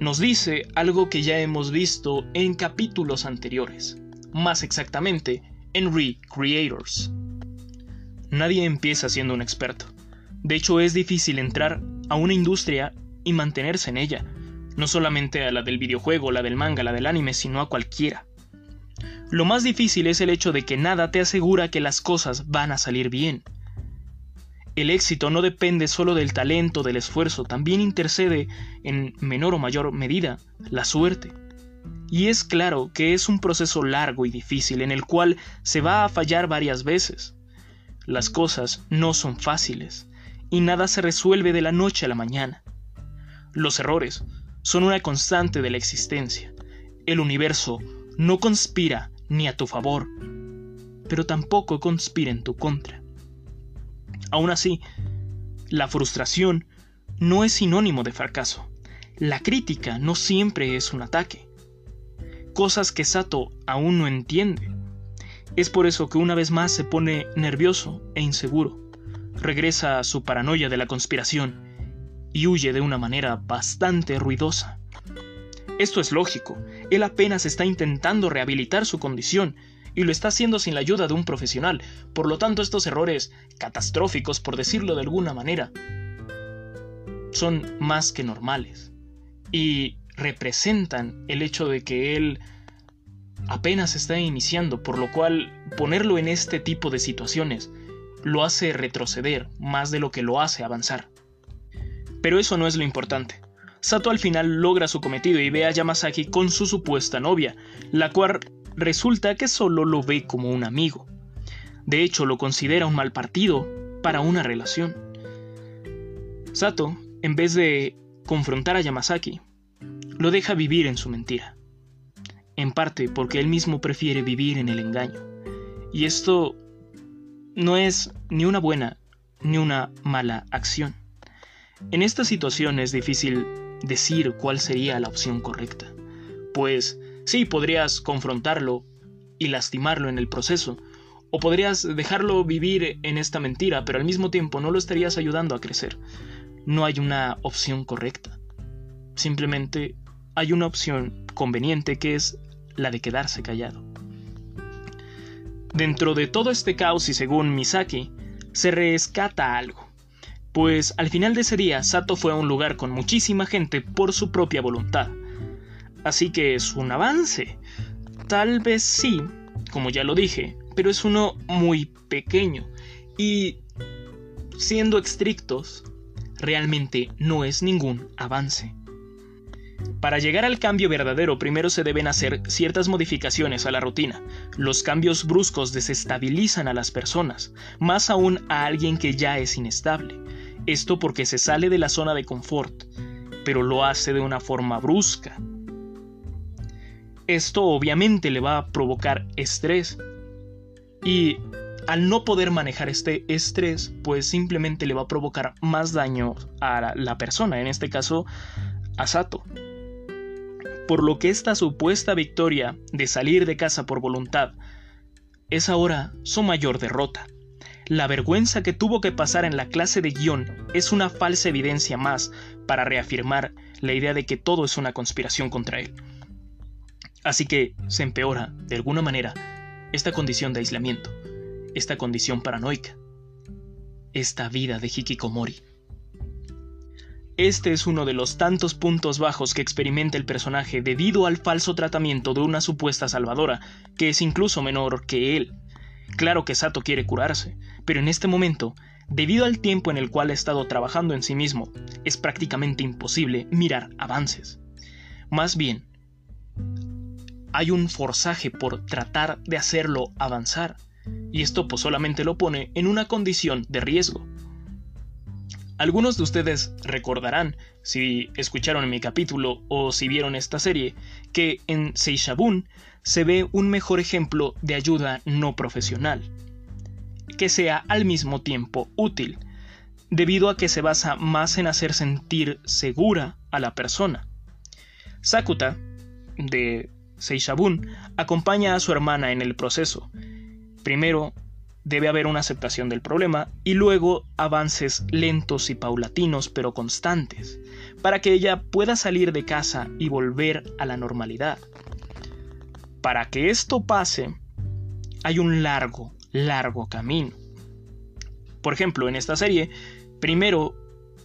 Nos dice algo que ya hemos visto en capítulos anteriores, más exactamente en Recreators. Nadie empieza siendo un experto. De hecho, es difícil entrar a una industria y mantenerse en ella, no solamente a la del videojuego, la del manga, la del anime, sino a cualquiera. Lo más difícil es el hecho de que nada te asegura que las cosas van a salir bien. El éxito no depende solo del talento, del esfuerzo, también intercede, en menor o mayor medida, la suerte. Y es claro que es un proceso largo y difícil en el cual se va a fallar varias veces. Las cosas no son fáciles, y nada se resuelve de la noche a la mañana. Los errores son una constante de la existencia. El universo no conspira ni a tu favor, pero tampoco conspira en tu contra. Aún así, la frustración no es sinónimo de fracaso. La crítica no siempre es un ataque. Cosas que Sato aún no entiende. Es por eso que una vez más se pone nervioso e inseguro. Regresa a su paranoia de la conspiración y huye de una manera bastante ruidosa. Esto es lógico, él apenas está intentando rehabilitar su condición y lo está haciendo sin la ayuda de un profesional, por lo tanto estos errores catastróficos, por decirlo de alguna manera, son más que normales y representan el hecho de que él apenas está iniciando, por lo cual ponerlo en este tipo de situaciones lo hace retroceder más de lo que lo hace avanzar. Pero eso no es lo importante. Sato al final logra su cometido y ve a Yamasaki con su supuesta novia, la cual resulta que solo lo ve como un amigo. De hecho, lo considera un mal partido para una relación. Sato, en vez de confrontar a Yamasaki, lo deja vivir en su mentira. En parte porque él mismo prefiere vivir en el engaño. Y esto no es ni una buena ni una mala acción. En esta situación es difícil decir cuál sería la opción correcta, pues sí podrías confrontarlo y lastimarlo en el proceso, o podrías dejarlo vivir en esta mentira, pero al mismo tiempo no lo estarías ayudando a crecer. No hay una opción correcta. Simplemente hay una opción conveniente que es la de quedarse callado. Dentro de todo este caos y según Misaki, se rescata algo. Pues al final de ese día Sato fue a un lugar con muchísima gente por su propia voluntad. Así que es un avance. Tal vez sí, como ya lo dije, pero es uno muy pequeño. Y siendo estrictos, realmente no es ningún avance. Para llegar al cambio verdadero primero se deben hacer ciertas modificaciones a la rutina. Los cambios bruscos desestabilizan a las personas, más aún a alguien que ya es inestable. Esto porque se sale de la zona de confort, pero lo hace de una forma brusca. Esto obviamente le va a provocar estrés. Y al no poder manejar este estrés, pues simplemente le va a provocar más daño a la persona, en este caso a Sato por lo que esta supuesta victoria de salir de casa por voluntad es ahora su mayor derrota. La vergüenza que tuvo que pasar en la clase de guion es una falsa evidencia más para reafirmar la idea de que todo es una conspiración contra él. Así que se empeora, de alguna manera, esta condición de aislamiento, esta condición paranoica, esta vida de Hikikomori. Este es uno de los tantos puntos bajos que experimenta el personaje debido al falso tratamiento de una supuesta salvadora, que es incluso menor que él. Claro que Sato quiere curarse, pero en este momento, debido al tiempo en el cual ha estado trabajando en sí mismo, es prácticamente imposible mirar avances. Más bien, hay un forzaje por tratar de hacerlo avanzar, y esto pues solamente lo pone en una condición de riesgo. Algunos de ustedes recordarán, si escucharon mi capítulo o si vieron esta serie, que en Seishabun se ve un mejor ejemplo de ayuda no profesional, que sea al mismo tiempo útil, debido a que se basa más en hacer sentir segura a la persona. Sakuta, de Seishabun, acompaña a su hermana en el proceso. Primero debe haber una aceptación del problema y luego avances lentos y paulatinos pero constantes, para que ella pueda salir de casa y volver a la normalidad. Para que esto pase, hay un largo, largo camino. Por ejemplo, en esta serie, primero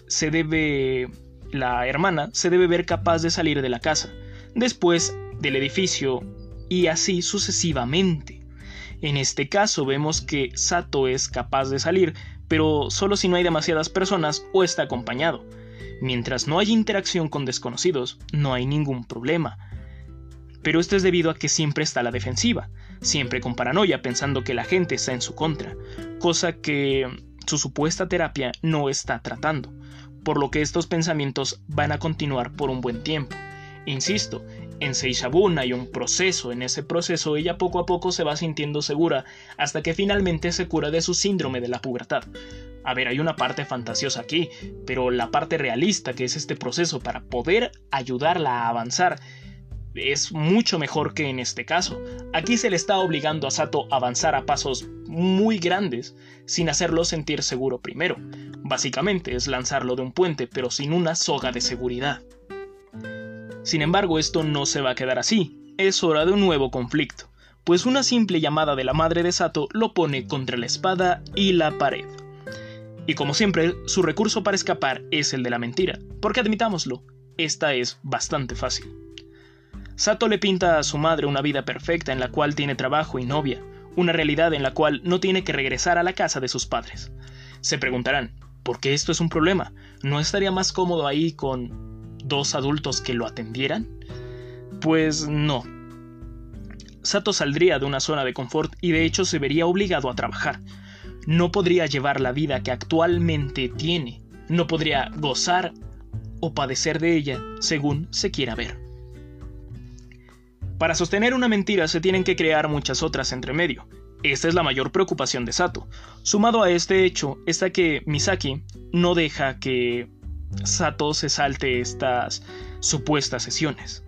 se debe, la hermana se debe ver capaz de salir de la casa, después del edificio y así sucesivamente. En este caso vemos que Sato es capaz de salir, pero solo si no hay demasiadas personas o está acompañado. Mientras no hay interacción con desconocidos, no hay ningún problema. Pero esto es debido a que siempre está a la defensiva, siempre con paranoia pensando que la gente está en su contra, cosa que su supuesta terapia no está tratando, por lo que estos pensamientos van a continuar por un buen tiempo. Insisto, en Seishabun hay un proceso, en ese proceso ella poco a poco se va sintiendo segura hasta que finalmente se cura de su síndrome de la pubertad. A ver, hay una parte fantasiosa aquí, pero la parte realista que es este proceso para poder ayudarla a avanzar es mucho mejor que en este caso. Aquí se le está obligando a Sato a avanzar a pasos muy grandes sin hacerlo sentir seguro primero. Básicamente es lanzarlo de un puente pero sin una soga de seguridad. Sin embargo, esto no se va a quedar así. Es hora de un nuevo conflicto, pues una simple llamada de la madre de Sato lo pone contra la espada y la pared. Y como siempre, su recurso para escapar es el de la mentira, porque admitámoslo, esta es bastante fácil. Sato le pinta a su madre una vida perfecta en la cual tiene trabajo y novia, una realidad en la cual no tiene que regresar a la casa de sus padres. Se preguntarán, ¿por qué esto es un problema? ¿No estaría más cómodo ahí con dos adultos que lo atendieran? Pues no. Sato saldría de una zona de confort y de hecho se vería obligado a trabajar. No podría llevar la vida que actualmente tiene. No podría gozar o padecer de ella según se quiera ver. Para sostener una mentira se tienen que crear muchas otras entre medio. Esta es la mayor preocupación de Sato. Sumado a este hecho está que Misaki no deja que Sato se salte estas supuestas sesiones.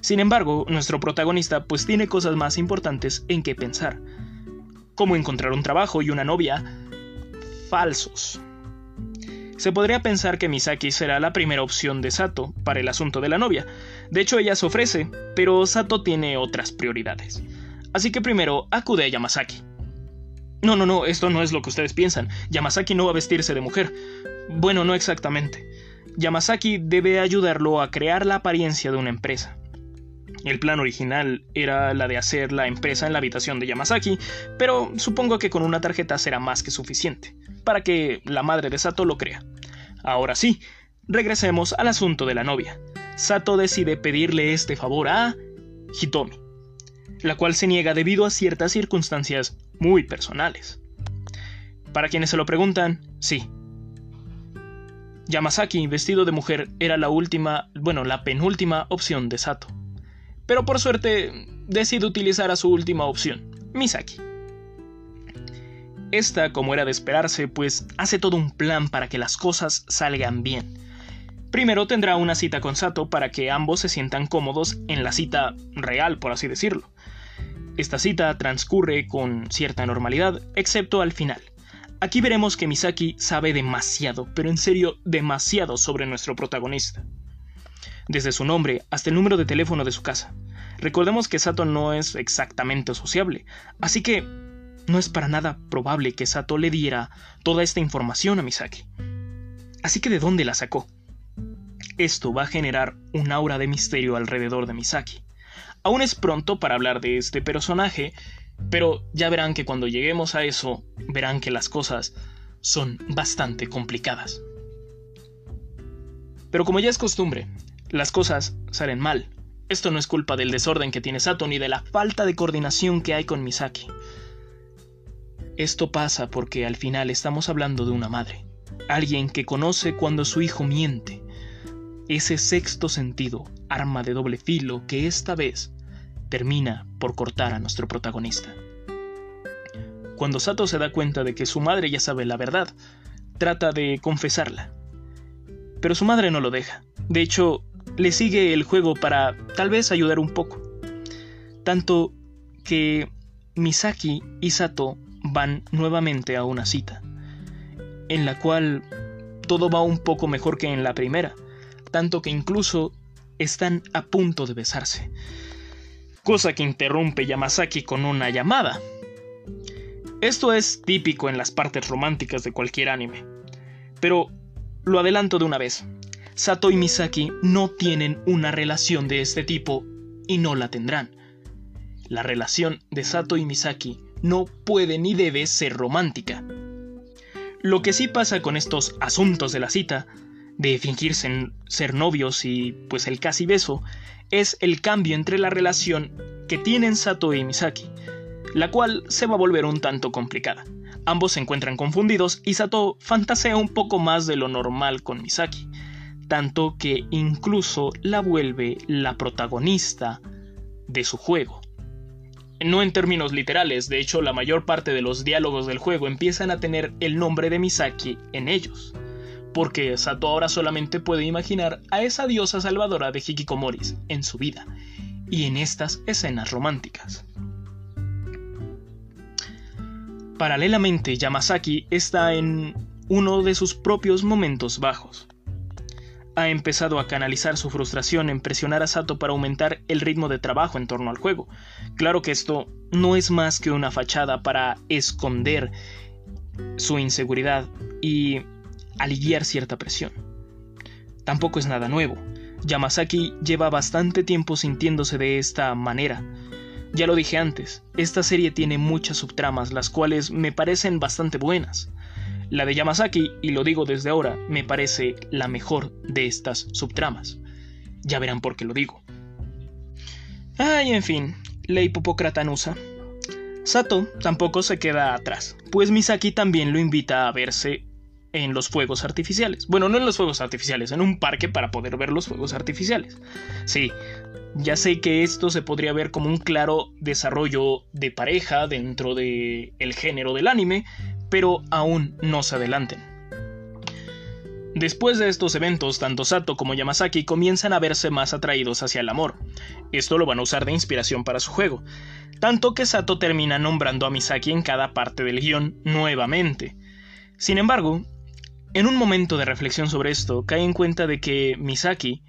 Sin embargo, nuestro protagonista pues tiene cosas más importantes en que pensar, como encontrar un trabajo y una novia falsos. Se podría pensar que Misaki será la primera opción de Sato para el asunto de la novia. De hecho, ella se ofrece, pero Sato tiene otras prioridades. Así que primero acude a Yamasaki. No, no, no, esto no es lo que ustedes piensan. Yamasaki no va a vestirse de mujer. Bueno, no exactamente. Yamasaki debe ayudarlo a crear la apariencia de una empresa. El plan original era la de hacer la empresa en la habitación de Yamasaki, pero supongo que con una tarjeta será más que suficiente, para que la madre de Sato lo crea. Ahora sí, regresemos al asunto de la novia. Sato decide pedirle este favor a Hitomi, la cual se niega debido a ciertas circunstancias muy personales. Para quienes se lo preguntan, sí. Yamasaki, vestido de mujer, era la última, bueno, la penúltima opción de Sato. Pero por suerte, decide utilizar a su última opción, Misaki. Esta, como era de esperarse, pues hace todo un plan para que las cosas salgan bien. Primero tendrá una cita con Sato para que ambos se sientan cómodos en la cita real, por así decirlo. Esta cita transcurre con cierta normalidad, excepto al final. Aquí veremos que Misaki sabe demasiado, pero en serio demasiado sobre nuestro protagonista. Desde su nombre hasta el número de teléfono de su casa. Recordemos que Sato no es exactamente sociable, así que no es para nada probable que Sato le diera toda esta información a Misaki. Así que ¿de dónde la sacó? Esto va a generar un aura de misterio alrededor de Misaki. Aún es pronto para hablar de este personaje, pero ya verán que cuando lleguemos a eso, verán que las cosas son bastante complicadas. Pero como ya es costumbre, las cosas salen mal. Esto no es culpa del desorden que tiene Sato ni de la falta de coordinación que hay con Misaki. Esto pasa porque al final estamos hablando de una madre, alguien que conoce cuando su hijo miente. Ese sexto sentido, arma de doble filo que esta vez termina por cortar a nuestro protagonista. Cuando Sato se da cuenta de que su madre ya sabe la verdad, trata de confesarla. Pero su madre no lo deja. De hecho, le sigue el juego para tal vez ayudar un poco. Tanto que Misaki y Sato van nuevamente a una cita, en la cual todo va un poco mejor que en la primera, tanto que incluso están a punto de besarse. Cosa que interrumpe Yamasaki con una llamada. Esto es típico en las partes románticas de cualquier anime. Pero lo adelanto de una vez. Sato y Misaki no tienen una relación de este tipo y no la tendrán. La relación de Sato y Misaki no puede ni debe ser romántica. Lo que sí pasa con estos asuntos de la cita, de fingirse ser novios y pues el casi beso, es el cambio entre la relación que tienen Sato y Misaki, la cual se va a volver un tanto complicada. Ambos se encuentran confundidos y Sato fantasea un poco más de lo normal con Misaki, tanto que incluso la vuelve la protagonista de su juego no en términos literales, de hecho la mayor parte de los diálogos del juego empiezan a tener el nombre de Misaki en ellos, porque Sato ahora solamente puede imaginar a esa diosa salvadora de Hikikomoris en su vida, y en estas escenas románticas. Paralelamente, Yamasaki está en uno de sus propios momentos bajos. Ha empezado a canalizar su frustración en presionar a Sato para aumentar el ritmo de trabajo en torno al juego. Claro que esto no es más que una fachada para esconder su inseguridad y aliviar cierta presión. Tampoco es nada nuevo. Yamasaki lleva bastante tiempo sintiéndose de esta manera. Ya lo dije antes, esta serie tiene muchas subtramas, las cuales me parecen bastante buenas. La de Yamasaki, y lo digo desde ahora, me parece la mejor de estas subtramas. Ya verán por qué lo digo. Ay, en fin, la hipopocratanusa. Sato tampoco se queda atrás, pues Misaki también lo invita a verse en los fuegos artificiales. Bueno, no en los fuegos artificiales, en un parque para poder ver los fuegos artificiales. Sí, ya sé que esto se podría ver como un claro desarrollo de pareja dentro del el género del anime, pero aún no se adelanten. Después de estos eventos, tanto Sato como Yamasaki comienzan a verse más atraídos hacia el amor. Esto lo van a usar de inspiración para su juego, tanto que Sato termina nombrando a Misaki en cada parte del guion nuevamente. Sin embargo, en un momento de reflexión sobre esto, cae en cuenta de que Misaki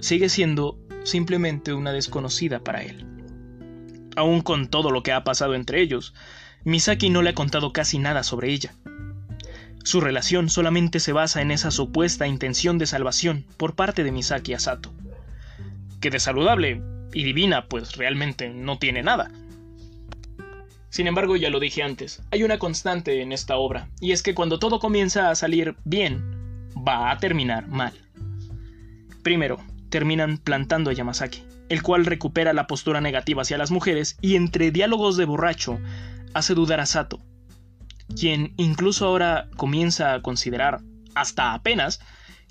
sigue siendo simplemente una desconocida para él. Aún con todo lo que ha pasado entre ellos, Misaki no le ha contado casi nada sobre ella. Su relación solamente se basa en esa supuesta intención de salvación por parte de Misaki a Sato. Que de saludable y divina pues realmente no tiene nada. Sin embargo, ya lo dije antes, hay una constante en esta obra, y es que cuando todo comienza a salir bien, va a terminar mal. Primero, terminan plantando a Yamasaki, el cual recupera la postura negativa hacia las mujeres y entre diálogos de borracho hace dudar a Sato, quien incluso ahora comienza a considerar, hasta apenas,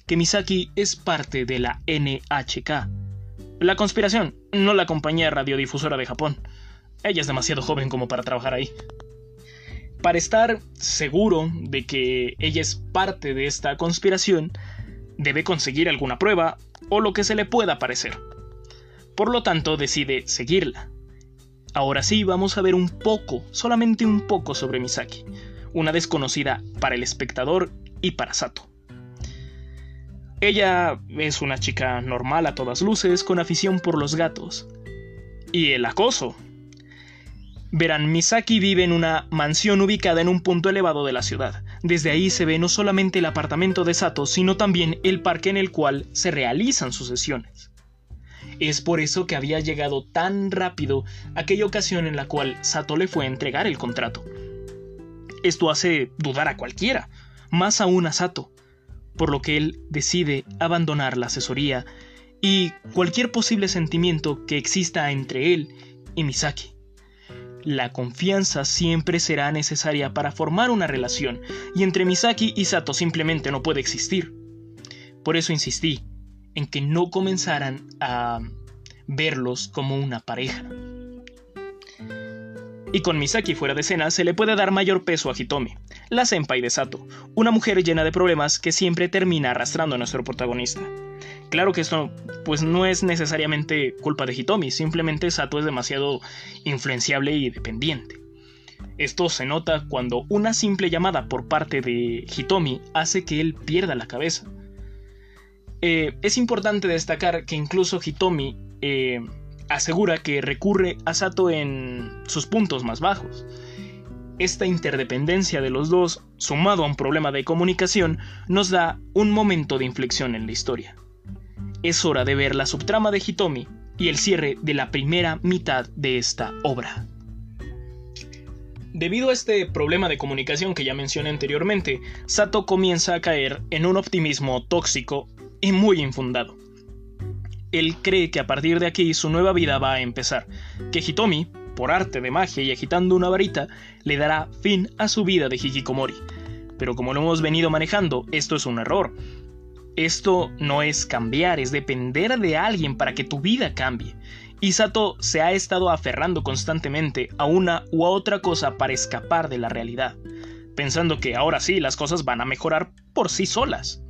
que Misaki es parte de la NHK. La conspiración, no la compañía radiodifusora de Japón. Ella es demasiado joven como para trabajar ahí. Para estar seguro de que ella es parte de esta conspiración, debe conseguir alguna prueba o lo que se le pueda parecer. Por lo tanto, decide seguirla. Ahora sí, vamos a ver un poco, solamente un poco sobre Misaki, una desconocida para el espectador y para Sato. Ella es una chica normal a todas luces, con afición por los gatos. Y el acoso, Verán, Misaki vive en una mansión ubicada en un punto elevado de la ciudad. Desde ahí se ve no solamente el apartamento de Sato, sino también el parque en el cual se realizan sus sesiones. Es por eso que había llegado tan rápido aquella ocasión en la cual Sato le fue a entregar el contrato. Esto hace dudar a cualquiera, más aún a Sato, por lo que él decide abandonar la asesoría y cualquier posible sentimiento que exista entre él y Misaki. La confianza siempre será necesaria para formar una relación, y entre Misaki y Sato simplemente no puede existir. Por eso insistí en que no comenzaran a verlos como una pareja. Y con Misaki fuera de escena se le puede dar mayor peso a Hitomi, la senpai de Sato, una mujer llena de problemas que siempre termina arrastrando a nuestro protagonista. Claro que esto pues no es necesariamente culpa de Hitomi, simplemente Sato es demasiado influenciable y dependiente. Esto se nota cuando una simple llamada por parte de Hitomi hace que él pierda la cabeza. Eh, es importante destacar que incluso Hitomi eh, asegura que recurre a Sato en sus puntos más bajos. Esta interdependencia de los dos, sumado a un problema de comunicación, nos da un momento de inflexión en la historia es hora de ver la subtrama de Hitomi y el cierre de la primera mitad de esta obra. Debido a este problema de comunicación que ya mencioné anteriormente, Sato comienza a caer en un optimismo tóxico y muy infundado. Él cree que a partir de aquí su nueva vida va a empezar, que Hitomi, por arte de magia y agitando una varita, le dará fin a su vida de Hikikomori. Pero como lo hemos venido manejando, esto es un error, esto no es cambiar, es depender de alguien para que tu vida cambie. Y Sato se ha estado aferrando constantemente a una u a otra cosa para escapar de la realidad, pensando que ahora sí las cosas van a mejorar por sí solas,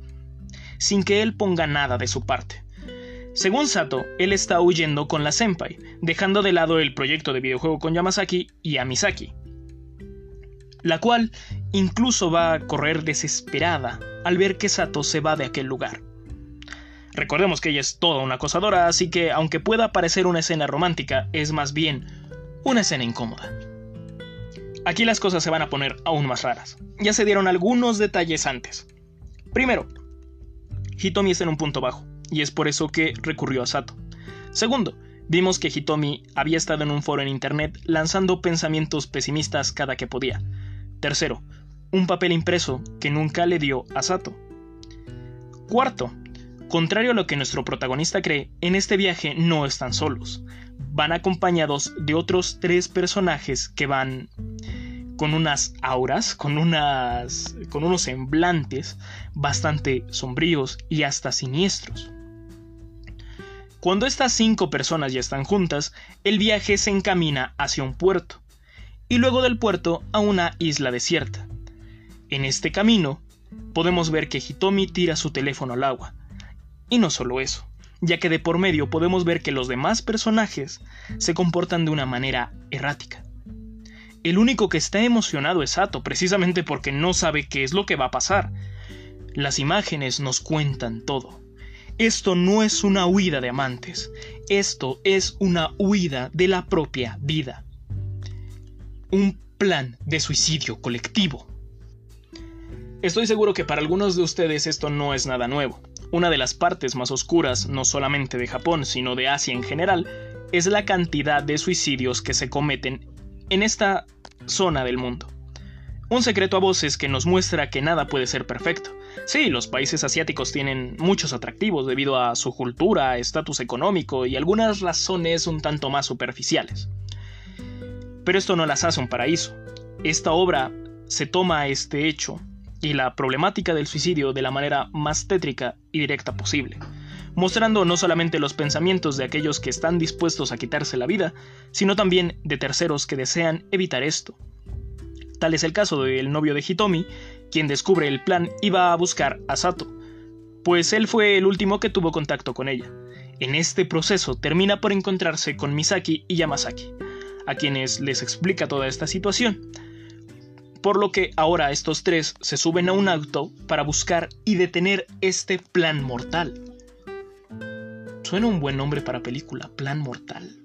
sin que él ponga nada de su parte. Según Sato, él está huyendo con la Senpai, dejando de lado el proyecto de videojuego con Yamasaki y a la cual incluso va a correr desesperada al ver que Sato se va de aquel lugar. Recordemos que ella es toda una acosadora, así que aunque pueda parecer una escena romántica, es más bien una escena incómoda. Aquí las cosas se van a poner aún más raras. Ya se dieron algunos detalles antes. Primero, Hitomi está en un punto bajo y es por eso que recurrió a Sato. Segundo, vimos que Hitomi había estado en un foro en internet lanzando pensamientos pesimistas cada que podía. Tercero, un papel impreso que nunca le dio a Sato. Cuarto, contrario a lo que nuestro protagonista cree, en este viaje no están solos. Van acompañados de otros tres personajes que van con unas auras, con, unas, con unos semblantes bastante sombríos y hasta siniestros. Cuando estas cinco personas ya están juntas, el viaje se encamina hacia un puerto, y luego del puerto a una isla desierta. En este camino, podemos ver que Hitomi tira su teléfono al agua. Y no solo eso, ya que de por medio podemos ver que los demás personajes se comportan de una manera errática. El único que está emocionado es Sato, precisamente porque no sabe qué es lo que va a pasar. Las imágenes nos cuentan todo. Esto no es una huida de amantes, esto es una huida de la propia vida. Un plan de suicidio colectivo. Estoy seguro que para algunos de ustedes esto no es nada nuevo. Una de las partes más oscuras, no solamente de Japón, sino de Asia en general, es la cantidad de suicidios que se cometen en esta zona del mundo. Un secreto a voces que nos muestra que nada puede ser perfecto, Sí, los países asiáticos tienen muchos atractivos debido a su cultura, estatus económico y algunas razones un tanto más superficiales. Pero esto no las hace un paraíso. Esta obra se toma este hecho y la problemática del suicidio de la manera más tétrica y directa posible, mostrando no solamente los pensamientos de aquellos que están dispuestos a quitarse la vida, sino también de terceros que desean evitar esto. Tal es el caso del novio de Hitomi, quien descubre el plan y va a buscar a Sato, pues él fue el último que tuvo contacto con ella. En este proceso termina por encontrarse con Misaki y Yamasaki, a quienes les explica toda esta situación. Por lo que ahora estos tres se suben a un auto para buscar y detener este plan mortal. Suena un buen nombre para película, Plan Mortal.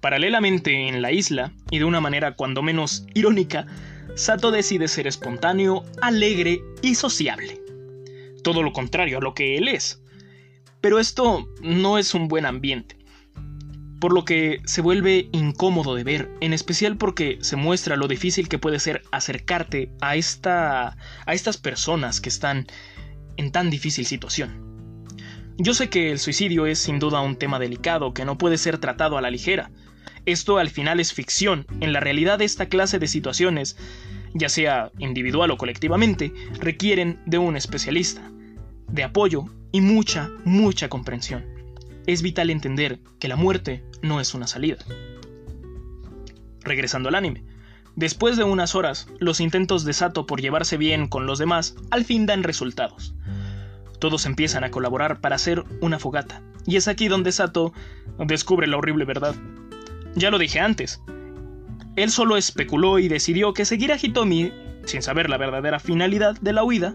Paralelamente en la isla, y de una manera cuando menos irónica, Sato decide ser espontáneo, alegre y sociable. Todo lo contrario a lo que él es. Pero esto no es un buen ambiente. Por lo que se vuelve incómodo de ver, en especial porque se muestra lo difícil que puede ser acercarte a, esta, a estas personas que están en tan difícil situación. Yo sé que el suicidio es sin duda un tema delicado que no puede ser tratado a la ligera, esto al final es ficción. En la realidad esta clase de situaciones, ya sea individual o colectivamente, requieren de un especialista, de apoyo y mucha, mucha comprensión. Es vital entender que la muerte no es una salida. Regresando al anime. Después de unas horas, los intentos de Sato por llevarse bien con los demás al fin dan resultados. Todos empiezan a colaborar para hacer una fogata, y es aquí donde Sato descubre la horrible verdad. Ya lo dije antes. Él solo especuló y decidió que seguir a Hitomi, sin saber la verdadera finalidad de la huida,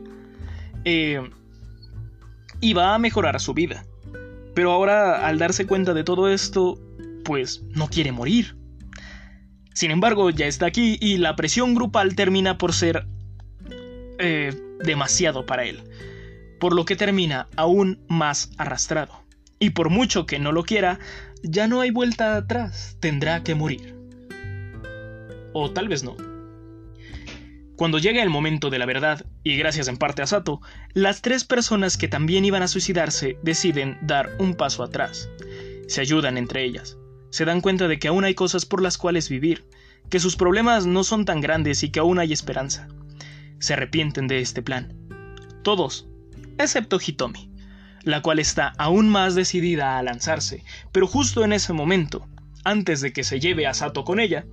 eh, iba a mejorar su vida. Pero ahora, al darse cuenta de todo esto, pues no quiere morir. Sin embargo, ya está aquí y la presión grupal termina por ser eh, demasiado para él, por lo que termina aún más arrastrado. Y por mucho que no lo quiera, ya no hay vuelta atrás, tendrá que morir. O tal vez no. Cuando llega el momento de la verdad, y gracias en parte a Sato, las tres personas que también iban a suicidarse deciden dar un paso atrás. Se ayudan entre ellas. Se dan cuenta de que aún hay cosas por las cuales vivir, que sus problemas no son tan grandes y que aún hay esperanza. Se arrepienten de este plan. Todos, excepto Hitomi la cual está aún más decidida a lanzarse, pero justo en ese momento, antes de que se lleve a Sato con ella,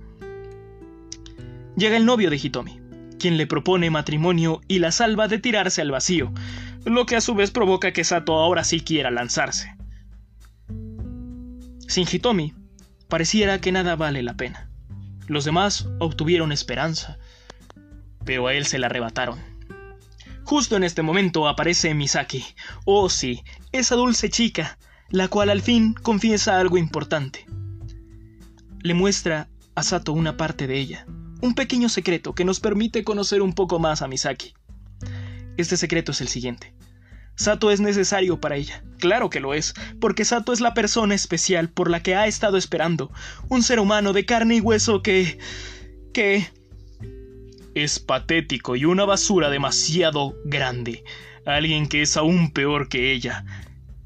llega el novio de Hitomi, quien le propone matrimonio y la salva de tirarse al vacío, lo que a su vez provoca que Sato ahora sí quiera lanzarse. Sin Hitomi, pareciera que nada vale la pena. Los demás obtuvieron esperanza, pero a él se la arrebataron. Justo en este momento aparece Misaki. Oh sí, esa dulce chica, la cual al fin confiesa algo importante. Le muestra a Sato una parte de ella, un pequeño secreto que nos permite conocer un poco más a Misaki. Este secreto es el siguiente. Sato es necesario para ella. Claro que lo es, porque Sato es la persona especial por la que ha estado esperando. Un ser humano de carne y hueso que... que... Es patético y una basura demasiado grande. Alguien que es aún peor que ella.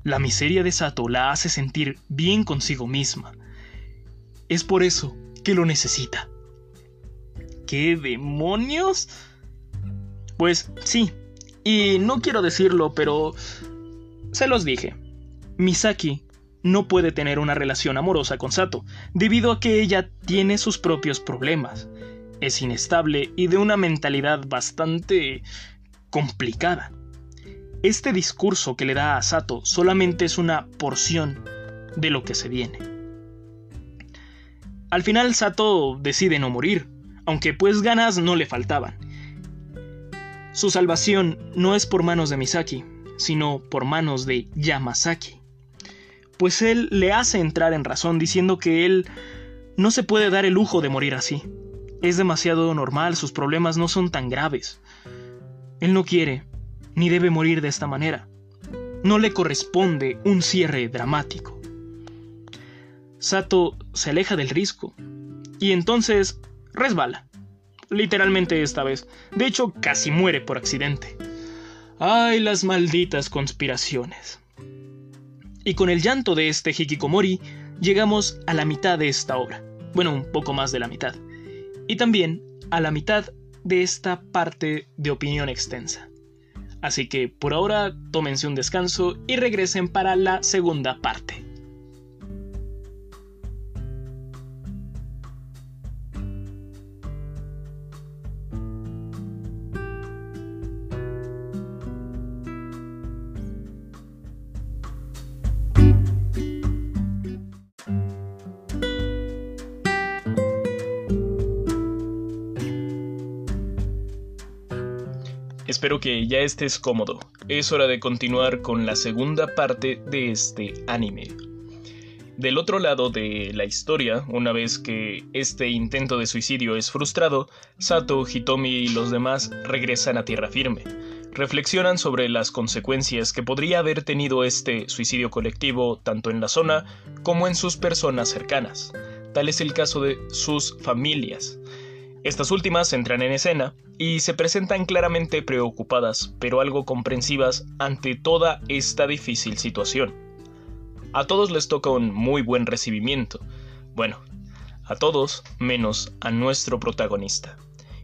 La miseria de Sato la hace sentir bien consigo misma. Es por eso que lo necesita. ¿Qué demonios? Pues sí, y no quiero decirlo, pero se los dije. Misaki no puede tener una relación amorosa con Sato, debido a que ella tiene sus propios problemas. Es inestable y de una mentalidad bastante complicada. Este discurso que le da a Sato solamente es una porción de lo que se viene. Al final Sato decide no morir, aunque pues ganas no le faltaban su salvación no es por manos de Misaki, sino por manos de Yamasaki. Pues él le hace entrar en razón diciendo que él no se puede dar el lujo de morir así. Es demasiado normal, sus problemas no son tan graves. Él no quiere, ni debe morir de esta manera. No le corresponde un cierre dramático. Sato se aleja del risco y entonces resbala literalmente esta vez. De hecho, casi muere por accidente. ¡Ay, las malditas conspiraciones! Y con el llanto de este Hikikomori, llegamos a la mitad de esta obra. Bueno, un poco más de la mitad. Y también a la mitad de esta parte de opinión extensa. Así que por ahora tómense un descanso y regresen para la segunda parte. Espero que ya estés cómodo. Es hora de continuar con la segunda parte de este anime. Del otro lado de la historia, una vez que este intento de suicidio es frustrado, Sato, Hitomi y los demás regresan a tierra firme. Reflexionan sobre las consecuencias que podría haber tenido este suicidio colectivo tanto en la zona como en sus personas cercanas. Tal es el caso de sus familias. Estas últimas entran en escena y se presentan claramente preocupadas, pero algo comprensivas ante toda esta difícil situación. A todos les toca un muy buen recibimiento. Bueno, a todos menos a nuestro protagonista,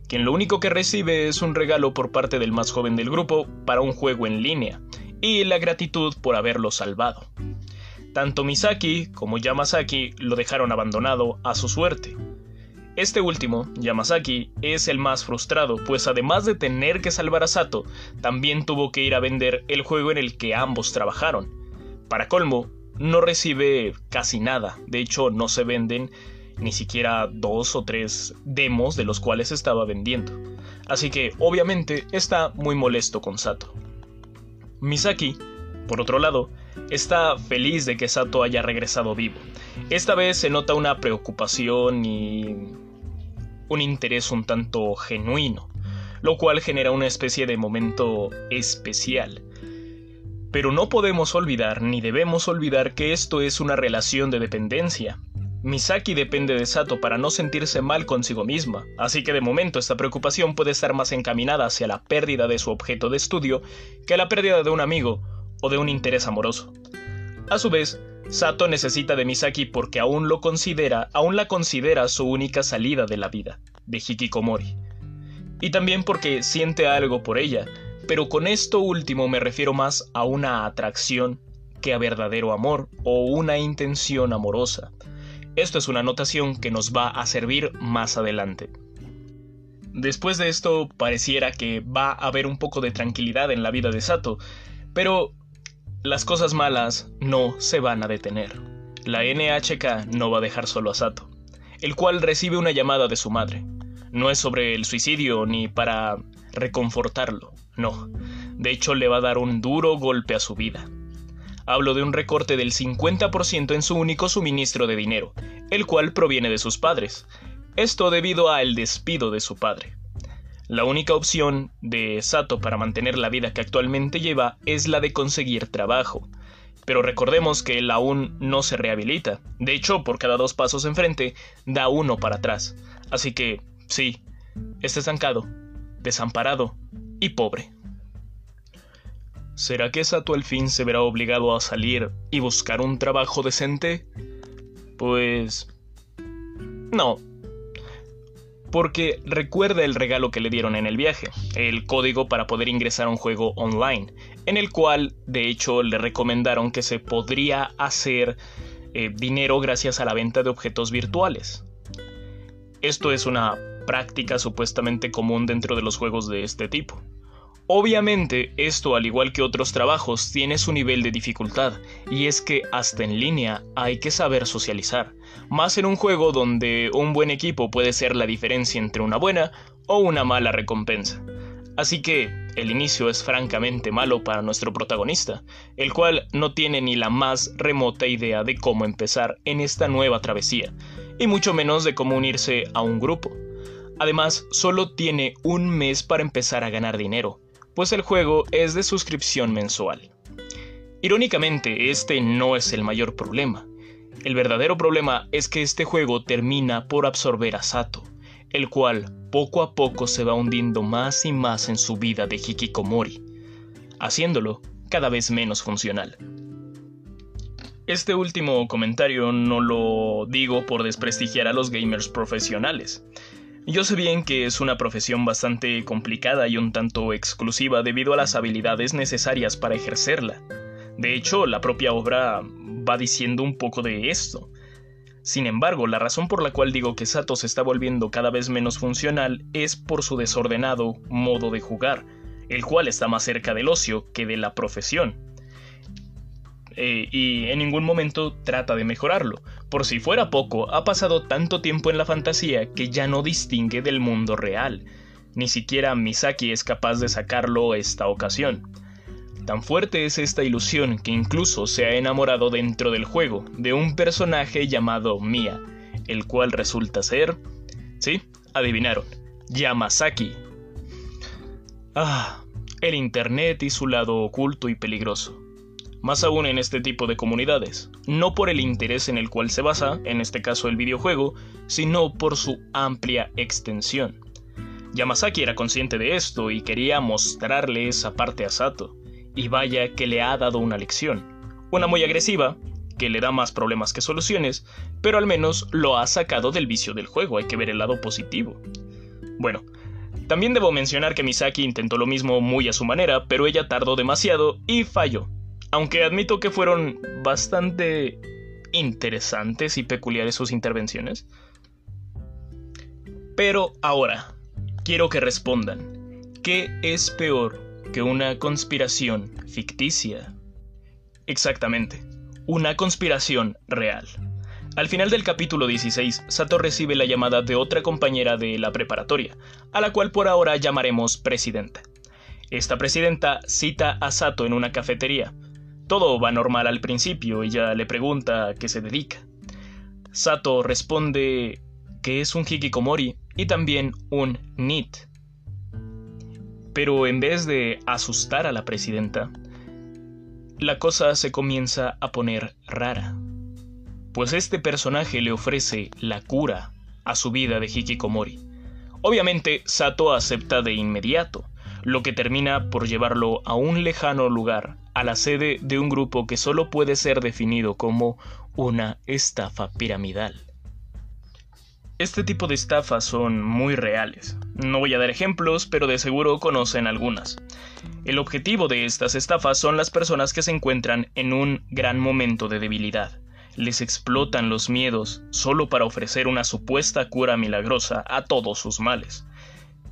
quien lo único que recibe es un regalo por parte del más joven del grupo para un juego en línea, y la gratitud por haberlo salvado. Tanto Misaki como Yamasaki lo dejaron abandonado a su suerte, este último, Yamasaki, es el más frustrado, pues además de tener que salvar a Sato, también tuvo que ir a vender el juego en el que ambos trabajaron. Para colmo, no recibe casi nada, de hecho no se venden ni siquiera dos o tres demos de los cuales estaba vendiendo. Así que obviamente está muy molesto con Sato. Misaki, por otro lado, está feliz de que Sato haya regresado vivo. Esta vez se nota una preocupación y un interés un tanto genuino, lo cual genera una especie de momento especial. Pero no podemos olvidar ni debemos olvidar que esto es una relación de dependencia. Misaki depende de Sato para no sentirse mal consigo misma, así que de momento esta preocupación puede estar más encaminada hacia la pérdida de su objeto de estudio que a la pérdida de un amigo o de un interés amoroso. A su vez, Sato necesita de Misaki porque aún lo considera, aún la considera su única salida de la vida, de Hikikomori. Y también porque siente algo por ella, pero con esto último me refiero más a una atracción que a verdadero amor o una intención amorosa. Esto es una anotación que nos va a servir más adelante. Después de esto pareciera que va a haber un poco de tranquilidad en la vida de Sato, pero las cosas malas no se van a detener. La NHK no va a dejar solo a Sato, el cual recibe una llamada de su madre. No es sobre el suicidio ni para reconfortarlo, no. De hecho, le va a dar un duro golpe a su vida. Hablo de un recorte del 50% en su único suministro de dinero, el cual proviene de sus padres. Esto debido al despido de su padre. La única opción de Sato para mantener la vida que actualmente lleva es la de conseguir trabajo. Pero recordemos que él aún no se rehabilita. De hecho, por cada dos pasos enfrente, da uno para atrás. Así que, sí, está estancado, desamparado y pobre. ¿Será que Sato al fin se verá obligado a salir y buscar un trabajo decente? Pues... No, porque recuerda el regalo que le dieron en el viaje, el código para poder ingresar a un juego online, en el cual de hecho le recomendaron que se podría hacer eh, dinero gracias a la venta de objetos virtuales. Esto es una práctica supuestamente común dentro de los juegos de este tipo. Obviamente, esto, al igual que otros trabajos, tiene su nivel de dificultad, y es que hasta en línea hay que saber socializar, más en un juego donde un buen equipo puede ser la diferencia entre una buena o una mala recompensa. Así que el inicio es francamente malo para nuestro protagonista, el cual no tiene ni la más remota idea de cómo empezar en esta nueva travesía, y mucho menos de cómo unirse a un grupo. Además, solo tiene un mes para empezar a ganar dinero, pues el juego es de suscripción mensual. Irónicamente, este no es el mayor problema. El verdadero problema es que este juego termina por absorber a Sato, el cual poco a poco se va hundiendo más y más en su vida de Hikikomori, haciéndolo cada vez menos funcional. Este último comentario no lo digo por desprestigiar a los gamers profesionales, yo sé bien que es una profesión bastante complicada y un tanto exclusiva debido a las habilidades necesarias para ejercerla. De hecho, la propia obra va diciendo un poco de esto. Sin embargo, la razón por la cual digo que Sato se está volviendo cada vez menos funcional es por su desordenado modo de jugar, el cual está más cerca del ocio que de la profesión. Eh, y en ningún momento trata de mejorarlo. Por si fuera poco, ha pasado tanto tiempo en la fantasía que ya no distingue del mundo real. Ni siquiera Misaki es capaz de sacarlo esta ocasión. Tan fuerte es esta ilusión que incluso se ha enamorado dentro del juego de un personaje llamado Mia, el cual resulta ser... Sí, adivinaron, Yamasaki. Ah, el Internet y su lado oculto y peligroso más aún en este tipo de comunidades, no por el interés en el cual se basa, en este caso el videojuego, sino por su amplia extensión. Yamasaki era consciente de esto y quería mostrarle esa parte a Sato, y vaya que le ha dado una lección, una muy agresiva, que le da más problemas que soluciones, pero al menos lo ha sacado del vicio del juego, hay que ver el lado positivo. Bueno, también debo mencionar que Misaki intentó lo mismo muy a su manera, pero ella tardó demasiado y falló. Aunque admito que fueron bastante interesantes y peculiares sus intervenciones. Pero ahora, quiero que respondan, ¿qué es peor que una conspiración ficticia? Exactamente, una conspiración real. Al final del capítulo 16, Sato recibe la llamada de otra compañera de la preparatoria, a la cual por ahora llamaremos presidenta. Esta presidenta cita a Sato en una cafetería, todo va normal al principio, ella le pregunta a qué se dedica. Sato responde que es un hikikomori y también un NIT. Pero en vez de asustar a la presidenta, la cosa se comienza a poner rara. Pues este personaje le ofrece la cura a su vida de hikikomori. Obviamente, Sato acepta de inmediato, lo que termina por llevarlo a un lejano lugar a la sede de un grupo que solo puede ser definido como una estafa piramidal. Este tipo de estafas son muy reales. No voy a dar ejemplos, pero de seguro conocen algunas. El objetivo de estas estafas son las personas que se encuentran en un gran momento de debilidad. Les explotan los miedos solo para ofrecer una supuesta cura milagrosa a todos sus males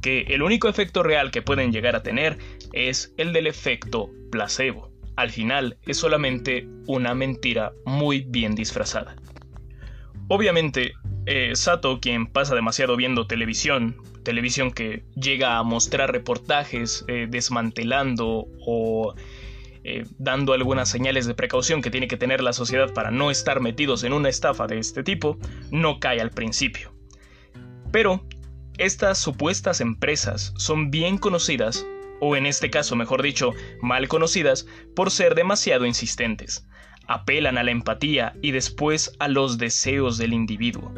que el único efecto real que pueden llegar a tener es el del efecto placebo al final es solamente una mentira muy bien disfrazada. Obviamente, eh, Sato, quien pasa demasiado viendo televisión, televisión que llega a mostrar reportajes eh, desmantelando o eh, dando algunas señales de precaución que tiene que tener la sociedad para no estar metidos en una estafa de este tipo, no cae al principio. Pero estas supuestas empresas son bien conocidas, o en este caso mejor dicho, mal conocidas, por ser demasiado insistentes. Apelan a la empatía y después a los deseos del individuo.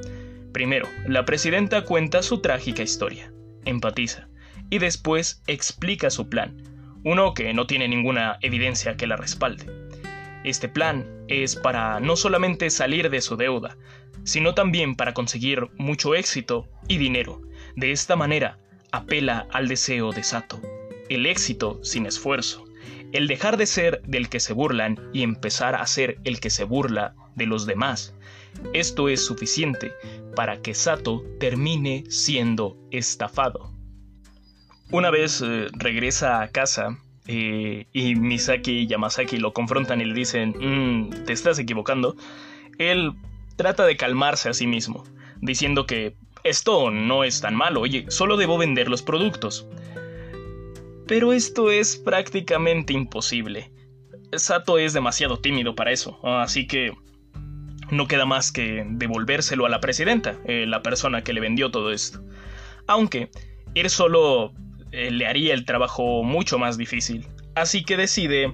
Primero, la presidenta cuenta su trágica historia, empatiza, y después explica su plan, uno que no tiene ninguna evidencia que la respalde. Este plan es para no solamente salir de su deuda, sino también para conseguir mucho éxito y dinero. De esta manera, apela al deseo de Sato, el éxito sin esfuerzo, el dejar de ser del que se burlan y empezar a ser el que se burla de los demás. Esto es suficiente para que Sato termine siendo estafado. Una vez eh, regresa a casa eh, y Misaki y Yamasaki lo confrontan y le dicen, mm, te estás equivocando, él trata de calmarse a sí mismo, diciendo que esto no es tan malo, oye, solo debo vender los productos. Pero esto es prácticamente imposible. Sato es demasiado tímido para eso, así que no queda más que devolvérselo a la presidenta, eh, la persona que le vendió todo esto. Aunque él solo eh, le haría el trabajo mucho más difícil. Así que decide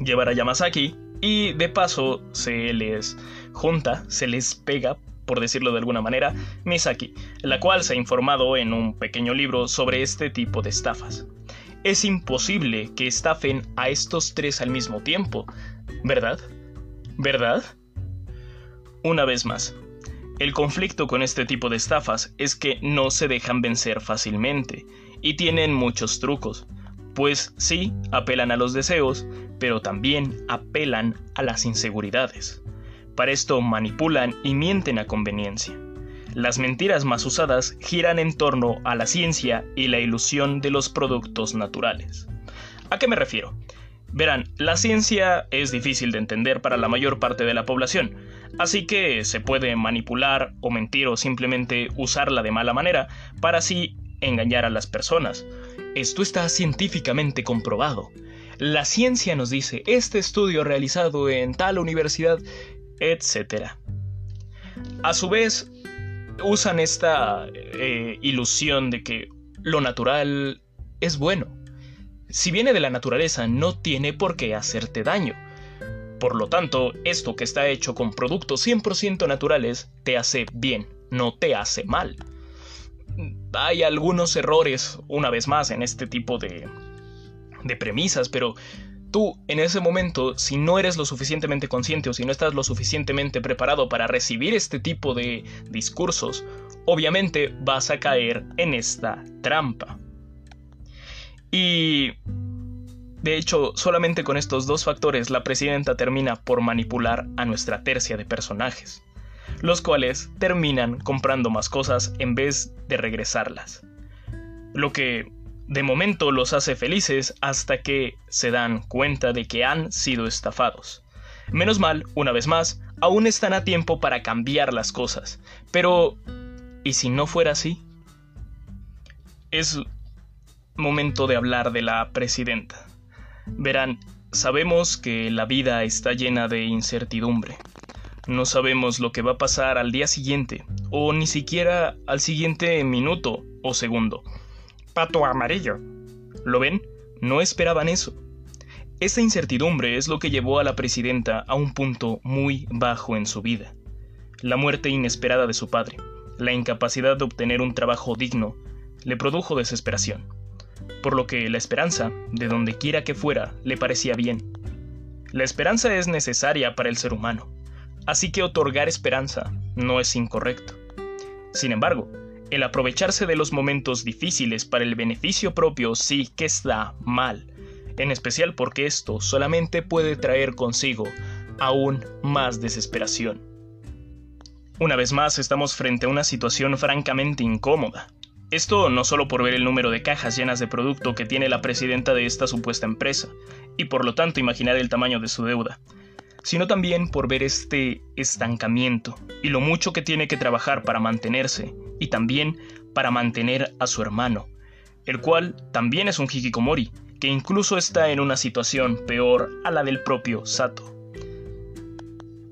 llevar a Yamasaki y de paso se les junta, se les pega, por decirlo de alguna manera, Misaki, la cual se ha informado en un pequeño libro sobre este tipo de estafas. Es imposible que estafen a estos tres al mismo tiempo, ¿verdad? ¿Verdad? Una vez más, el conflicto con este tipo de estafas es que no se dejan vencer fácilmente y tienen muchos trucos, pues sí, apelan a los deseos, pero también apelan a las inseguridades. Para esto manipulan y mienten a conveniencia. Las mentiras más usadas giran en torno a la ciencia y la ilusión de los productos naturales. ¿A qué me refiero? Verán, la ciencia es difícil de entender para la mayor parte de la población, así que se puede manipular o mentir o simplemente usarla de mala manera para así engañar a las personas. Esto está científicamente comprobado. La ciencia nos dice este estudio realizado en tal universidad, etc. A su vez, usan esta eh, ilusión de que lo natural es bueno si viene de la naturaleza, no tiene por qué hacerte daño. Por lo tanto, esto que está hecho con productos 100% naturales te hace bien, no te hace mal. Hay algunos errores, una vez más, en este tipo de, de premisas, pero tú en ese momento, si no eres lo suficientemente consciente o si no estás lo suficientemente preparado para recibir este tipo de discursos, obviamente vas a caer en esta trampa. Y... De hecho, solamente con estos dos factores la presidenta termina por manipular a nuestra tercia de personajes, los cuales terminan comprando más cosas en vez de regresarlas. Lo que de momento los hace felices hasta que se dan cuenta de que han sido estafados. Menos mal, una vez más, aún están a tiempo para cambiar las cosas. Pero, ¿y si no fuera así? Es momento de hablar de la presidenta. Verán, sabemos que la vida está llena de incertidumbre. No sabemos lo que va a pasar al día siguiente, o ni siquiera al siguiente minuto o segundo. Pato amarillo. ¿Lo ven? No esperaban eso. Esta incertidumbre es lo que llevó a la presidenta a un punto muy bajo en su vida. La muerte inesperada de su padre, la incapacidad de obtener un trabajo digno, le produjo desesperación por lo que la esperanza, de donde quiera que fuera, le parecía bien. La esperanza es necesaria para el ser humano, así que otorgar esperanza no es incorrecto. Sin embargo, el aprovecharse de los momentos difíciles para el beneficio propio sí que está mal, en especial porque esto solamente puede traer consigo aún más desesperación. Una vez más estamos frente a una situación francamente incómoda, Esto no solo por ver el número de cajas llenas de producto que tiene la presidenta de esta supuesta empresa, y por lo tanto imaginar el tamaño de su deuda, sino también por ver este estancamiento y lo mucho que tiene que trabajar para mantenerse y también para mantener a su hermano, el cual también es un hikikomori, que incluso está en una situación peor a la del propio Sato.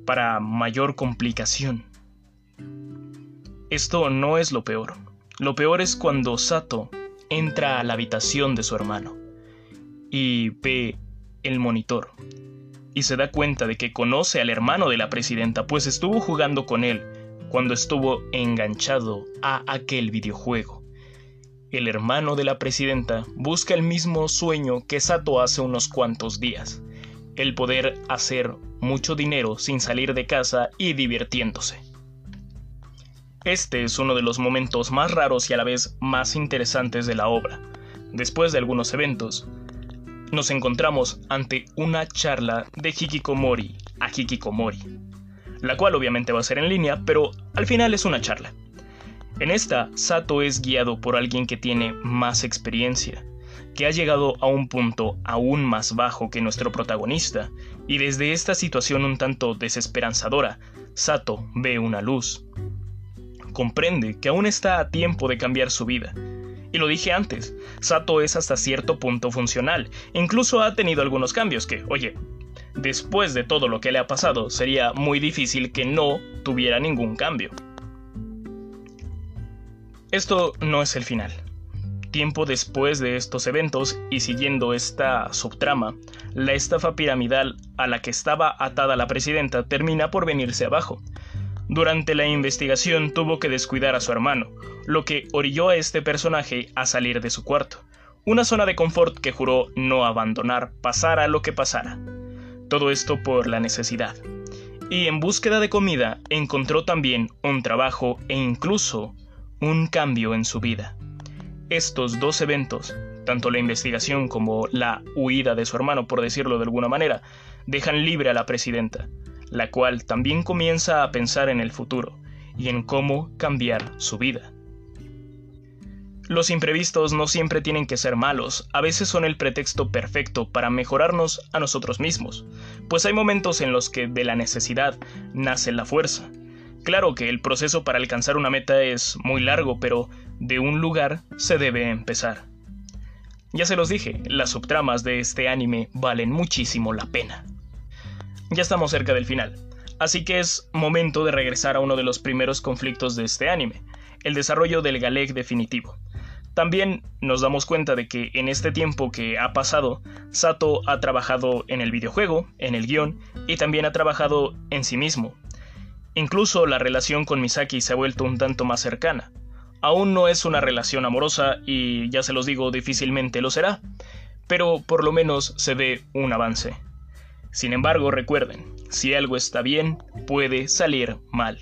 Para mayor complicación. Esto no es lo peor. Lo peor es cuando Sato entra a la habitación de su hermano y ve el monitor y se da cuenta de que conoce al hermano de la presidenta, pues estuvo jugando con él cuando estuvo enganchado a aquel videojuego. El hermano de la presidenta busca el mismo sueño que Sato hace unos cuantos días, el poder hacer mucho dinero sin salir de casa y divirtiéndose. Este es uno de los momentos más raros y a la vez más interesantes de la obra. Después de algunos eventos, nos encontramos ante una charla de Hikikomori a Hikikomori, la cual obviamente va a ser en línea, pero al final es una charla. En esta, Sato es guiado por alguien que tiene más experiencia, que ha llegado a un punto aún más bajo que nuestro protagonista, y desde esta situación un tanto desesperanzadora, Sato ve una luz. Comprende que aún está a tiempo de cambiar su vida, y lo dije antes, Sato es hasta cierto punto funcional. Incluso ha tenido algunos cambios que, oye, después de todo lo que le ha pasado, sería muy difícil que no tuviera ningún cambio. Esto no es el final. Tiempo después de estos eventos y siguiendo esta subtrama, la estafa piramidal a la que estaba atada la presidenta termina por venirse abajo. Durante la investigación tuvo que descuidar a su hermano, lo que orilló a este personaje a salir de su cuarto, una zona de confort que juró no abandonar pasara lo que pasara. Todo esto por la necesidad. Y en búsqueda de comida encontró también un trabajo e incluso un cambio en su vida. Estos dos eventos, tanto la investigación como la huida de su hermano, por decirlo de alguna manera, dejan libre a la presidenta, la cual también comienza a pensar en el futuro y en cómo cambiar su vida. Los imprevistos no siempre tienen que ser malos, a veces son el pretexto perfecto para mejorarnos a nosotros mismos, pues hay momentos en los que de la necesidad nace la fuerza. Claro que el proceso para alcanzar una meta es muy largo, pero de un lugar se debe empezar. Ya se los dije, las subtramas de este anime valen muchísimo la pena. Ya estamos cerca del final, así que es momento de regresar a uno de los primeros conflictos de este anime, el desarrollo del Galec definitivo. También nos damos cuenta de que en este tiempo que ha pasado, Sato ha trabajado en el videojuego, en el guion, y también ha trabajado en sí mismo. Incluso la relación con Misaki se ha vuelto un tanto más cercana. Aún no es una relación amorosa y ya se los digo, difícilmente lo será, pero por lo menos se ve un avance. Sin embargo, recuerden, si algo está bien, puede salir mal.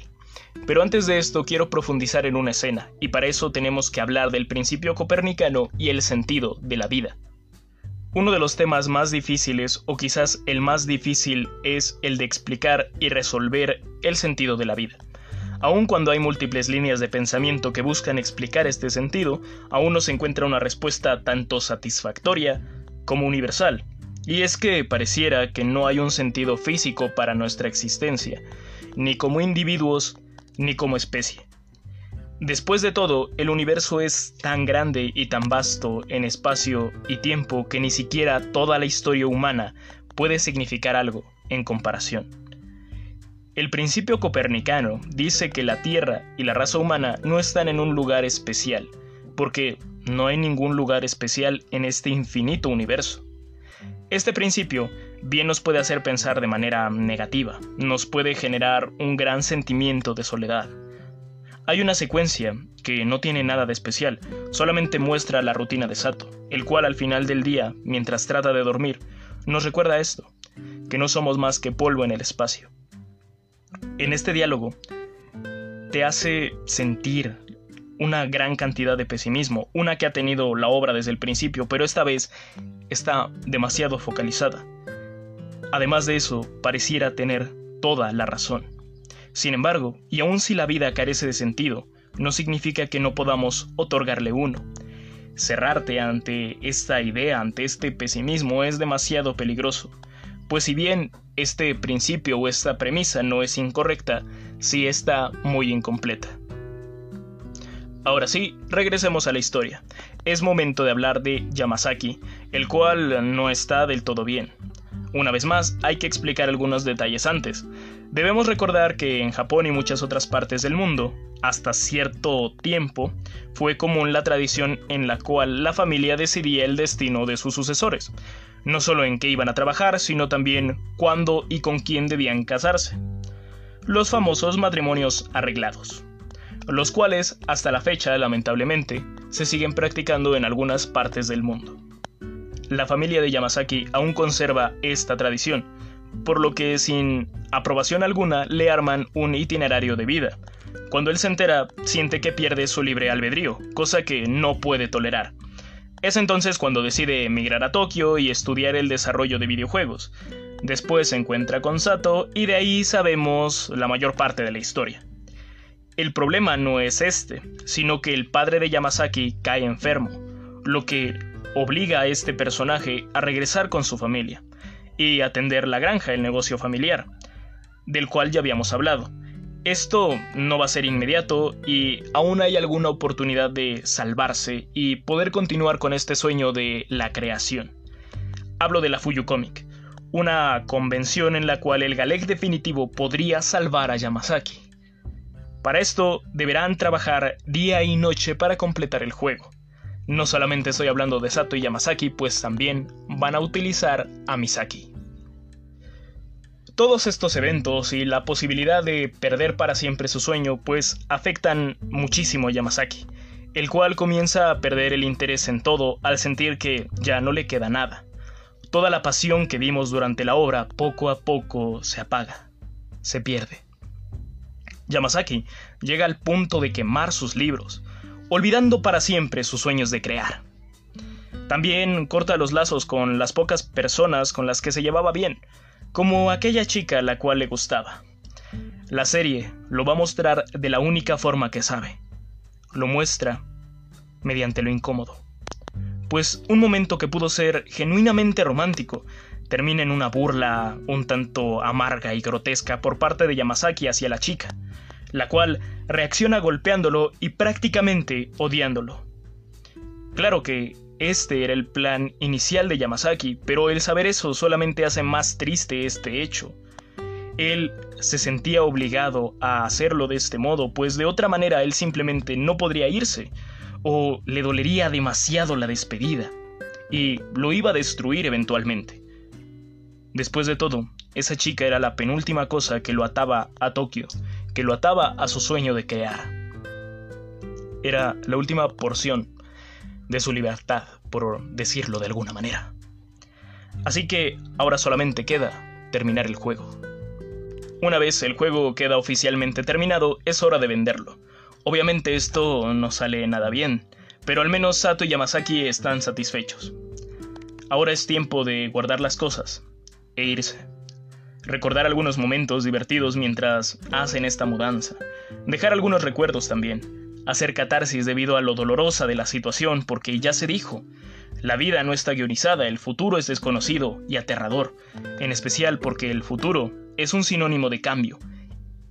Pero antes de esto quiero profundizar en una escena, y para eso tenemos que hablar del principio copernicano y el sentido de la vida. Uno de los temas más difíciles, o quizás el más difícil, es el de explicar y resolver el sentido de la vida. Aun cuando hay múltiples líneas de pensamiento que buscan explicar este sentido, aún no se encuentra una respuesta tanto satisfactoria como universal. Y es que pareciera que no hay un sentido físico para nuestra existencia, ni como individuos, ni como especie. Después de todo, el universo es tan grande y tan vasto en espacio y tiempo que ni siquiera toda la historia humana puede significar algo en comparación. El principio copernicano dice que la Tierra y la raza humana no están en un lugar especial, porque no hay ningún lugar especial en este infinito universo. Este principio bien nos puede hacer pensar de manera negativa, nos puede generar un gran sentimiento de soledad. Hay una secuencia que no tiene nada de especial, solamente muestra la rutina de Sato, el cual al final del día, mientras trata de dormir, nos recuerda esto, que no somos más que polvo en el espacio. En este diálogo, te hace sentir una gran cantidad de pesimismo, una que ha tenido la obra desde el principio, pero esta vez está demasiado focalizada. Además de eso, pareciera tener toda la razón. Sin embargo, y aun si la vida carece de sentido, no significa que no podamos otorgarle uno. Cerrarte ante esta idea, ante este pesimismo, es demasiado peligroso, pues si bien este principio o esta premisa no es incorrecta, sí está muy incompleta. Ahora sí, regresemos a la historia. Es momento de hablar de Yamazaki, el cual no está del todo bien. Una vez más, hay que explicar algunos detalles antes. Debemos recordar que en Japón y muchas otras partes del mundo, hasta cierto tiempo, fue común la tradición en la cual la familia decidía el destino de sus sucesores, no solo en qué iban a trabajar, sino también cuándo y con quién debían casarse. Los famosos matrimonios arreglados los cuales, hasta la fecha, lamentablemente, se siguen practicando en algunas partes del mundo. La familia de Yamazaki aún conserva esta tradición, por lo que sin aprobación alguna le arman un itinerario de vida. Cuando él se entera, siente que pierde su libre albedrío, cosa que no puede tolerar. Es entonces cuando decide emigrar a Tokio y estudiar el desarrollo de videojuegos. Después se encuentra con Sato y de ahí sabemos la mayor parte de la historia. El problema no es este, sino que el padre de Yamazaki cae enfermo, lo que obliga a este personaje a regresar con su familia y atender la granja, el negocio familiar, del cual ya habíamos hablado. Esto no va a ser inmediato y aún hay alguna oportunidad de salvarse y poder continuar con este sueño de la creación. Hablo de la Fuyu Comic, una convención en la cual el Galec definitivo podría salvar a Yamazaki. Para esto deberán trabajar día y noche para completar el juego. No solamente estoy hablando de Sato y Yamazaki, pues también van a utilizar a Misaki. Todos estos eventos y la posibilidad de perder para siempre su sueño pues afectan muchísimo a Yamazaki, el cual comienza a perder el interés en todo al sentir que ya no le queda nada. Toda la pasión que vimos durante la obra poco a poco se apaga, se pierde. Yamazaki llega al punto de quemar sus libros, olvidando para siempre sus sueños de crear. También corta los lazos con las pocas personas con las que se llevaba bien, como aquella chica a la cual le gustaba. La serie lo va a mostrar de la única forma que sabe. Lo muestra mediante lo incómodo. Pues un momento que pudo ser genuinamente romántico termina en una burla un tanto amarga y grotesca por parte de Yamazaki hacia la chica, la cual reacciona golpeándolo y prácticamente odiándolo. Claro que este era el plan inicial de Yamazaki, pero el saber eso solamente hace más triste este hecho. Él se sentía obligado a hacerlo de este modo, pues de otra manera él simplemente no podría irse, o le dolería demasiado la despedida, y lo iba a destruir eventualmente. Después de todo, esa chica era la penúltima cosa que lo ataba a Tokio, que lo ataba a su sueño de crear. Era la última porción de su libertad, por decirlo de alguna manera. Así que ahora solamente queda terminar el juego. Una vez el juego queda oficialmente terminado, es hora de venderlo. Obviamente esto no sale nada bien, pero al menos Sato y Yamazaki están satisfechos. Ahora es tiempo de guardar las cosas e irse recordar algunos momentos divertidos mientras hacen esta mudanza, dejar algunos recuerdos también, hacer catarsis debido a lo dolorosa de la situación porque ya se dijo, la vida no está guionizada, el futuro es desconocido y aterrador, en especial porque el futuro es un sinónimo de cambio.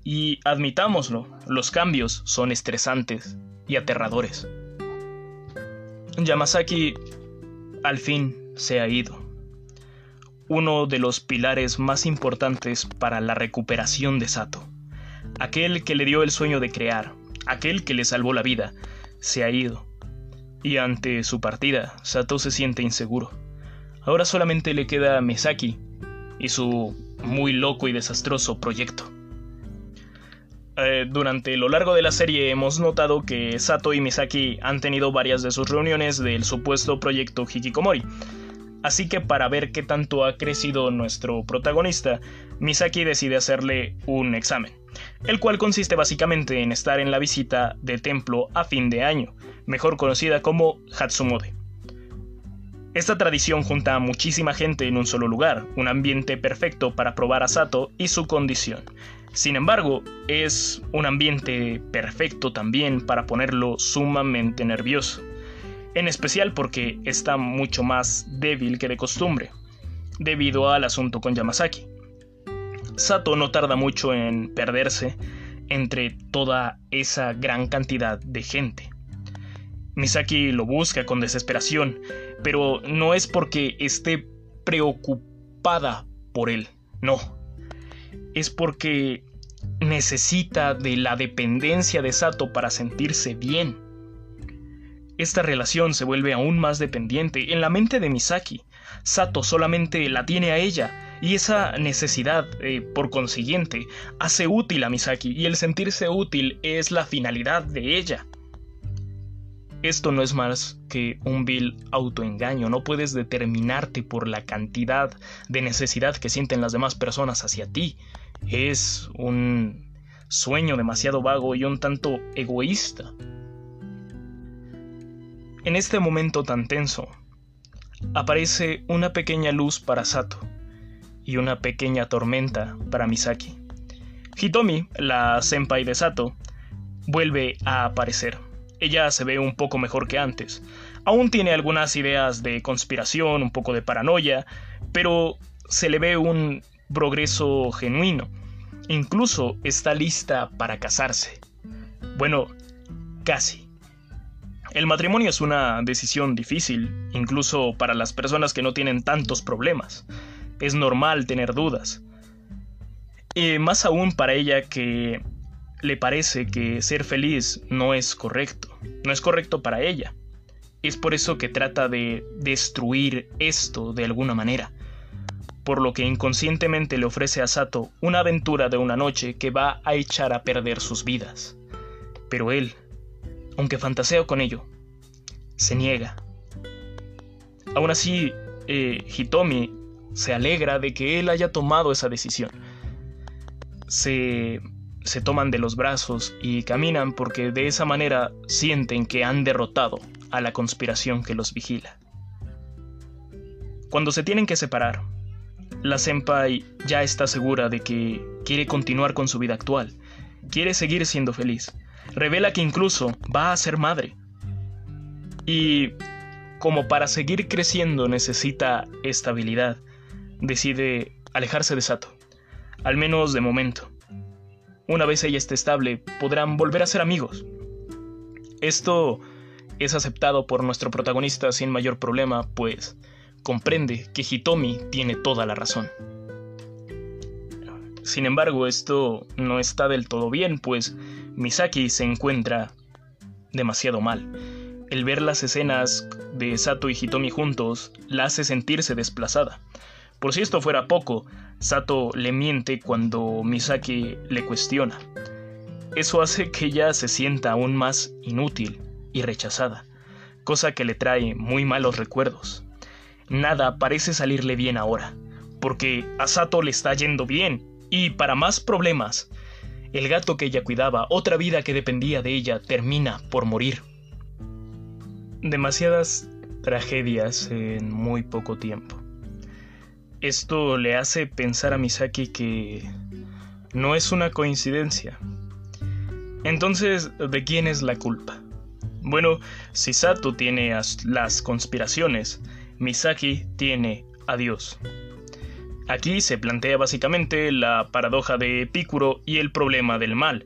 Y admitámoslo, los cambios son estresantes y aterradores. Yamazaki al fin se ha ido uno de los pilares más importantes para la recuperación de Sato. Aquel que le dio el sueño de crear, aquel que le salvó la vida, se ha ido. Y ante su partida, Sato se siente inseguro. Ahora solamente le queda Misaki y su muy loco y desastroso proyecto. Eh, durante lo largo de la serie hemos notado que Sato y Misaki han tenido varias de sus reuniones del supuesto proyecto Hikikomori, Así que para ver qué tanto ha crecido nuestro protagonista, Misaki decide hacerle un examen, el cual consiste básicamente en estar en la visita de templo a fin de año, mejor conocida como Hatsumode. Esta tradición junta a muchísima gente en un solo lugar, un ambiente perfecto para probar a Sato y su condición. Sin embargo, es un ambiente perfecto también para ponerlo sumamente nervioso, en especial porque está mucho más débil que de costumbre, debido al asunto con Yamazaki. Sato no tarda mucho en perderse entre toda esa gran cantidad de gente. Misaki lo busca con desesperación, pero no es porque esté preocupada por él, no. Es porque necesita de la dependencia de Sato para sentirse bien. Esta relación se vuelve aún más dependiente en la mente de Misaki. Sato solamente la tiene a ella y esa necesidad, eh, por consiguiente, hace útil a Misaki y el sentirse útil es la finalidad de ella. Esto no es más que un vil autoengaño, no puedes determinarte por la cantidad de necesidad que sienten las demás personas hacia ti. Es un sueño demasiado vago y un tanto egoísta. En este momento tan tenso, aparece una pequeña luz para Sato y una pequeña tormenta para Misaki. Hitomi, la senpai de Sato, vuelve a aparecer ella se ve un poco mejor que antes. Aún tiene algunas ideas de conspiración, un poco de paranoia, pero se le ve un progreso genuino. Incluso está lista para casarse. Bueno, casi. El matrimonio es una decisión difícil, incluso para las personas que no tienen tantos problemas. Es normal tener dudas. Y más aún para ella que le parece que ser feliz no es correcto, no es correcto para ella. Es por eso que trata de destruir esto de alguna manera, por lo que inconscientemente le ofrece a Sato una aventura de una noche que va a echar a perder sus vidas. Pero él, aunque fantasea con ello, se niega. Aún así, eh, Hitomi se alegra de que él haya tomado esa decisión. Se se toman de los brazos y caminan porque de esa manera sienten que han derrotado a la conspiración que los vigila. Cuando se tienen que separar, la senpai ya está segura de que quiere continuar con su vida actual, quiere seguir siendo feliz, revela que incluso va a ser madre. Y como para seguir creciendo necesita estabilidad, decide alejarse de Sato, al menos de momento una vez ella esté estable, podrán volver a ser amigos. Esto es aceptado por nuestro protagonista sin mayor problema, pues comprende que Hitomi tiene toda la razón. Sin embargo, esto no está del todo bien, pues Misaki se encuentra demasiado mal. El ver las escenas de Sato y Hitomi juntos la hace sentirse desplazada. Por si esto fuera poco, Sato le miente cuando Misaki le cuestiona. Eso hace que ella se sienta aún más inútil y rechazada, cosa que le trae muy malos recuerdos. Nada parece salirle bien ahora, porque a Sato le está yendo bien, y para más problemas, el gato que ella cuidaba, otra vida que dependía de ella, termina por morir. Demasiadas tragedias en muy poco tiempo. Esto le hace pensar a Misaki que no es una coincidencia. Entonces, ¿de quién es la culpa? Bueno, si Sato tiene las conspiraciones, Misaki tiene a Dios. Aquí se plantea básicamente la paradoja de Epicuro y el problema del mal,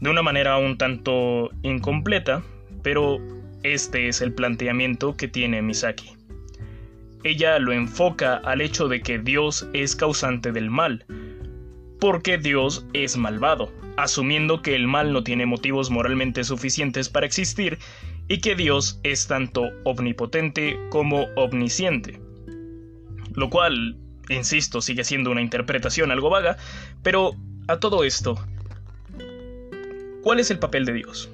de una manera un tanto incompleta, pero este es el planteamiento que tiene Misaki. Ella lo enfoca al hecho de que Dios es causante del mal, porque Dios es malvado, asumiendo que el mal no tiene motivos moralmente suficientes para existir y que Dios es tanto omnipotente como omnisciente. Lo cual, insisto, sigue siendo una interpretación algo vaga, pero a todo esto, ¿cuál es el papel de Dios?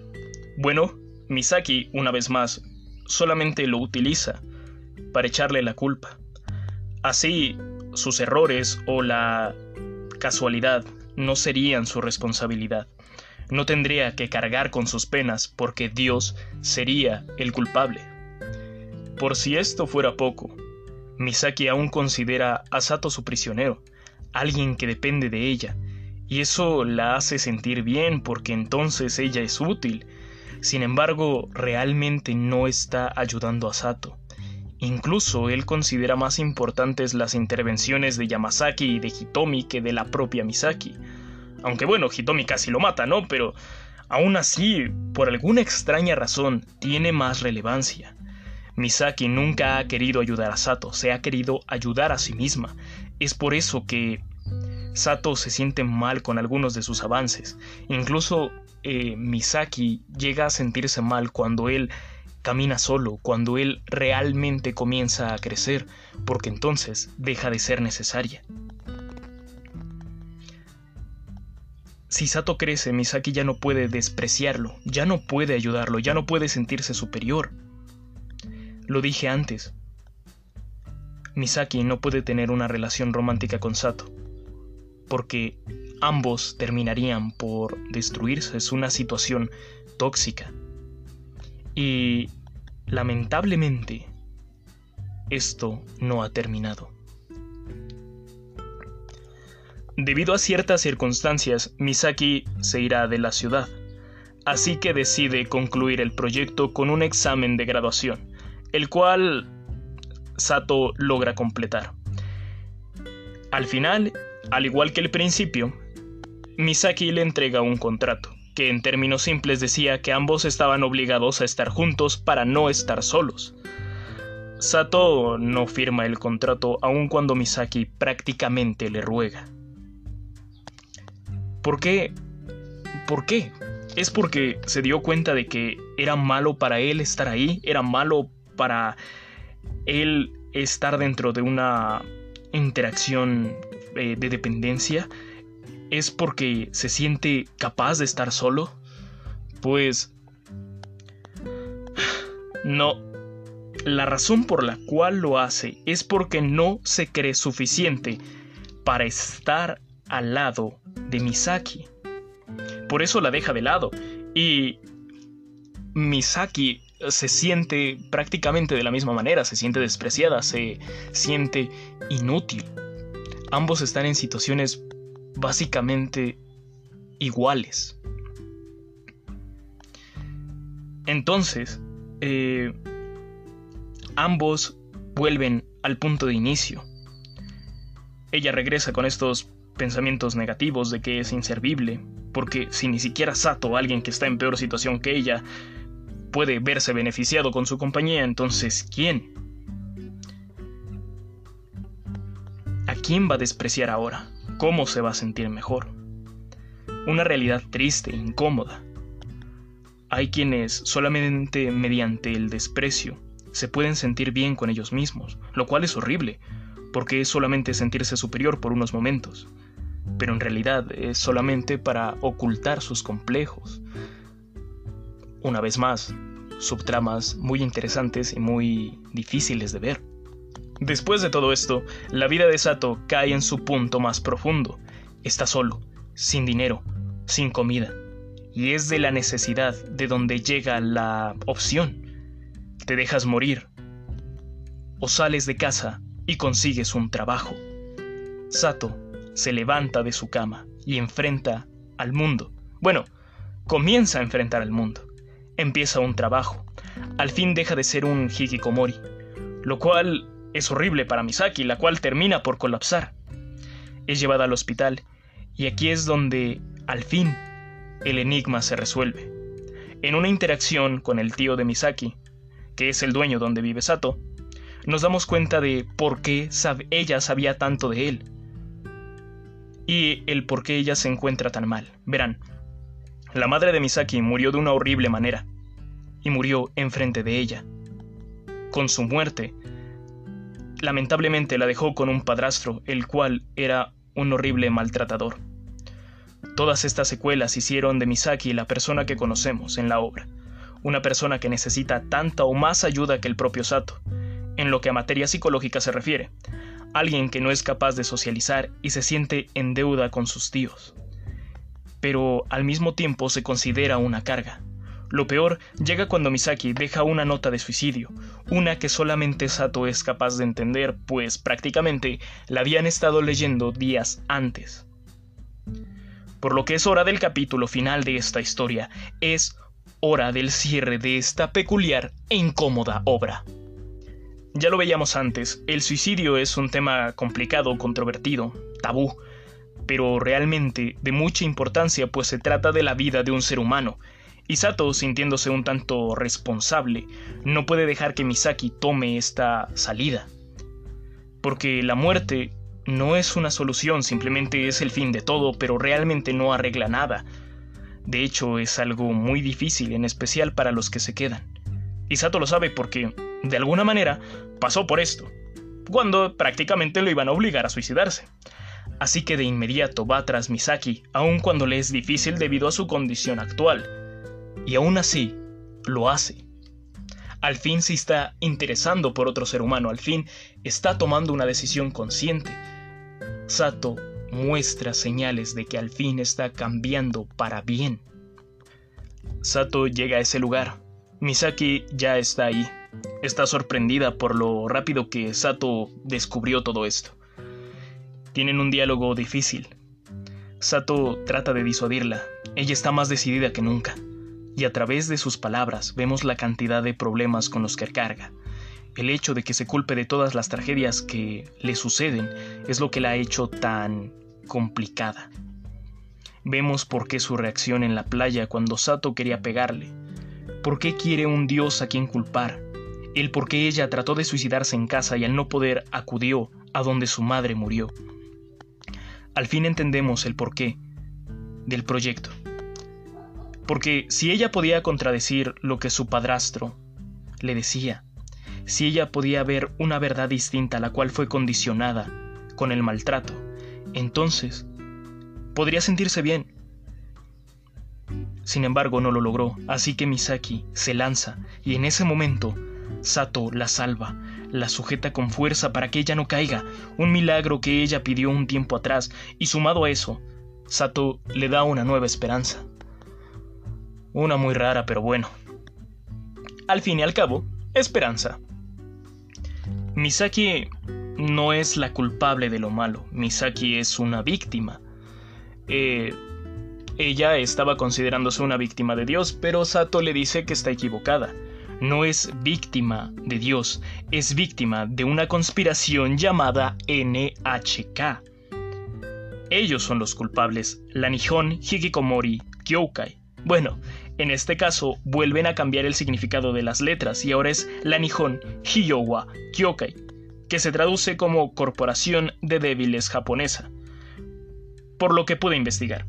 Bueno, Misaki, una vez más, solamente lo utiliza para echarle la culpa. Así, sus errores o la casualidad no serían su responsabilidad. No tendría que cargar con sus penas porque Dios sería el culpable. Por si esto fuera poco, Misaki aún considera a Sato su prisionero, alguien que depende de ella, Y eso la hace sentir bien porque entonces ella es útil. Sin embargo, realmente no está ayudando a Sato. Incluso él considera más importantes las intervenciones de Yamazaki y de Hitomi que de la propia Misaki. Aunque bueno, Hitomi casi lo mata, ¿no? Pero aún así, por alguna extraña razón, tiene más relevancia. Misaki nunca ha querido ayudar a Sato, se ha querido ayudar a sí misma. Es por eso que Sato se siente mal con algunos de sus avances. Incluso eh, Misaki llega a sentirse mal cuando él camina solo, cuando él realmente comienza a crecer, porque entonces deja de ser necesaria. Si Sato crece, Misaki ya no puede despreciarlo, ya no puede ayudarlo, ya no puede sentirse superior. Lo dije antes. Misaki no puede tener una relación romántica con Sato, porque ambos terminarían por destruirse. Es una situación tóxica. Y lamentablemente, esto no ha terminado. Debido a ciertas circunstancias, Misaki se irá de la ciudad, así que decide concluir el proyecto con un examen de graduación el cual Sato logra completar. Al final, al igual que el principio, Misaki le entrega un contrato, que en términos simples decía que ambos estaban obligados a estar juntos para no estar solos. Sato no firma el contrato aun cuando Misaki prácticamente le ruega. ¿Por qué? ¿Por qué? Es porque se dio cuenta de que era malo para él estar ahí, era malo para él estar dentro de una interacción eh, de dependencia es porque se siente capaz de estar solo? Pues no. La razón por la cual lo hace es porque no se cree suficiente para estar al lado de Misaki. Por eso la deja de lado. Y Misaki se siente prácticamente de la misma manera, se siente despreciada, se siente inútil. Ambos están en situaciones básicamente iguales. Entonces, eh, ambos vuelven al punto de inicio. Ella regresa con estos pensamientos negativos de que es inservible, porque si ni siquiera Sato, alguien que está en peor situación que ella, puede verse beneficiado con su compañía, entonces ¿quién? ¿A quién va a despreciar ahora? ¿Cómo se va a sentir mejor? Una realidad triste, incómoda. Hay quienes solamente mediante el desprecio se pueden sentir bien con ellos mismos, lo cual es horrible, porque es solamente sentirse superior por unos momentos, pero en realidad es solamente para ocultar sus complejos, una vez más, subtramas muy interesantes y muy difíciles de ver. Después de todo esto, la vida de Sato cae en su punto más profundo. Está solo, sin dinero, sin comida. Y es de la necesidad de donde llega la opción. Te dejas morir. O sales de casa y consigues un trabajo. Sato se levanta de su cama y enfrenta al mundo. Bueno, comienza a enfrentar al mundo empieza un trabajo. Al fin deja de ser un hikikomori, lo cual es horrible para Misaki, la cual termina por colapsar. Es llevada al hospital y aquí es donde, al fin, el enigma se resuelve. En una interacción con el tío de Misaki, que es el dueño donde vive Sato, nos damos cuenta de por qué ella sabía tanto de él y el por qué ella se encuentra tan mal. Verán, la madre de Misaki murió de una horrible manera, y murió enfrente de ella. Con su muerte, lamentablemente la dejó con un padrastro, el cual era un horrible maltratador. Todas estas secuelas hicieron de Misaki la persona que conocemos en la obra, una persona que necesita tanta o más ayuda que el propio Sato, en lo que a materia psicológica se refiere, alguien que no es capaz de socializar y se siente en deuda con sus tíos pero al mismo tiempo se considera una carga. Lo peor llega cuando Misaki deja una nota de suicidio, una que solamente Sato es capaz de entender, pues prácticamente la habían estado leyendo días antes. por lo que es hora del capítulo final de esta historia, es hora del cierre de esta peculiar e incómoda obra. Ya lo veíamos antes, el suicidio es un tema complicado, controvertido, tabú, pero realmente de mucha importancia pues se trata de la vida de un ser humano. Y Sato, sintiéndose un tanto responsable, no puede dejar que Misaki tome esta salida. Porque la muerte no es una solución, simplemente es el fin de todo, pero realmente no arregla nada. De hecho, es algo muy difícil, en especial para los que se quedan. Y Sato lo sabe porque, de alguna manera, pasó por esto, cuando prácticamente lo iban a obligar a suicidarse. Así que de inmediato va tras Misaki, aun cuando le es difícil debido a su condición actual. Y aún así, lo hace. Al fin se está interesando por otro ser humano, al fin está tomando una decisión consciente. Sato muestra señales de que al fin está cambiando para bien. Sato llega a ese lugar. Misaki ya está ahí. Está sorprendida por lo rápido que Sato descubrió todo esto. Tienen un diálogo difícil. Sato trata de disuadirla. Ella está más decidida que nunca. Y a través de sus palabras vemos la cantidad de problemas con los que carga. El hecho de que se culpe de todas las tragedias que le suceden es lo que la ha hecho tan complicada. Vemos por qué su reacción en la playa cuando Sato quería pegarle. ¿Por qué quiere un dios a quien culpar? El por qué ella trató de suicidarse en casa y al no poder acudió a donde su madre murió. Al fin entendemos el porqué del proyecto. Porque si ella podía contradecir lo que su padrastro le decía, si ella podía ver una verdad distinta a la cual fue condicionada con el maltrato, entonces podría sentirse bien. Sin embargo, no lo logró, así que Misaki se lanza y en ese momento Sato la salva, la sujeta con fuerza para que ella no caiga, un milagro que ella pidió un tiempo atrás, y sumado a eso, Sato le da una nueva esperanza. Una muy rara, pero bueno. Al fin y al cabo, esperanza. Misaki no es la culpable de lo malo, Misaki es una víctima. Eh, ella estaba considerándose una víctima de Dios, pero Sato le dice que está equivocada no es víctima de Dios, es víctima de una conspiración llamada NHK. Ellos son los culpables, la Nihon Hikikomori Kyokai. Bueno, en este caso vuelven a cambiar el significado de las letras y ahora es la Nihon Hiyowa Kyokai, que se traduce como Corporación de Débiles Japonesa. Por lo que pude investigar.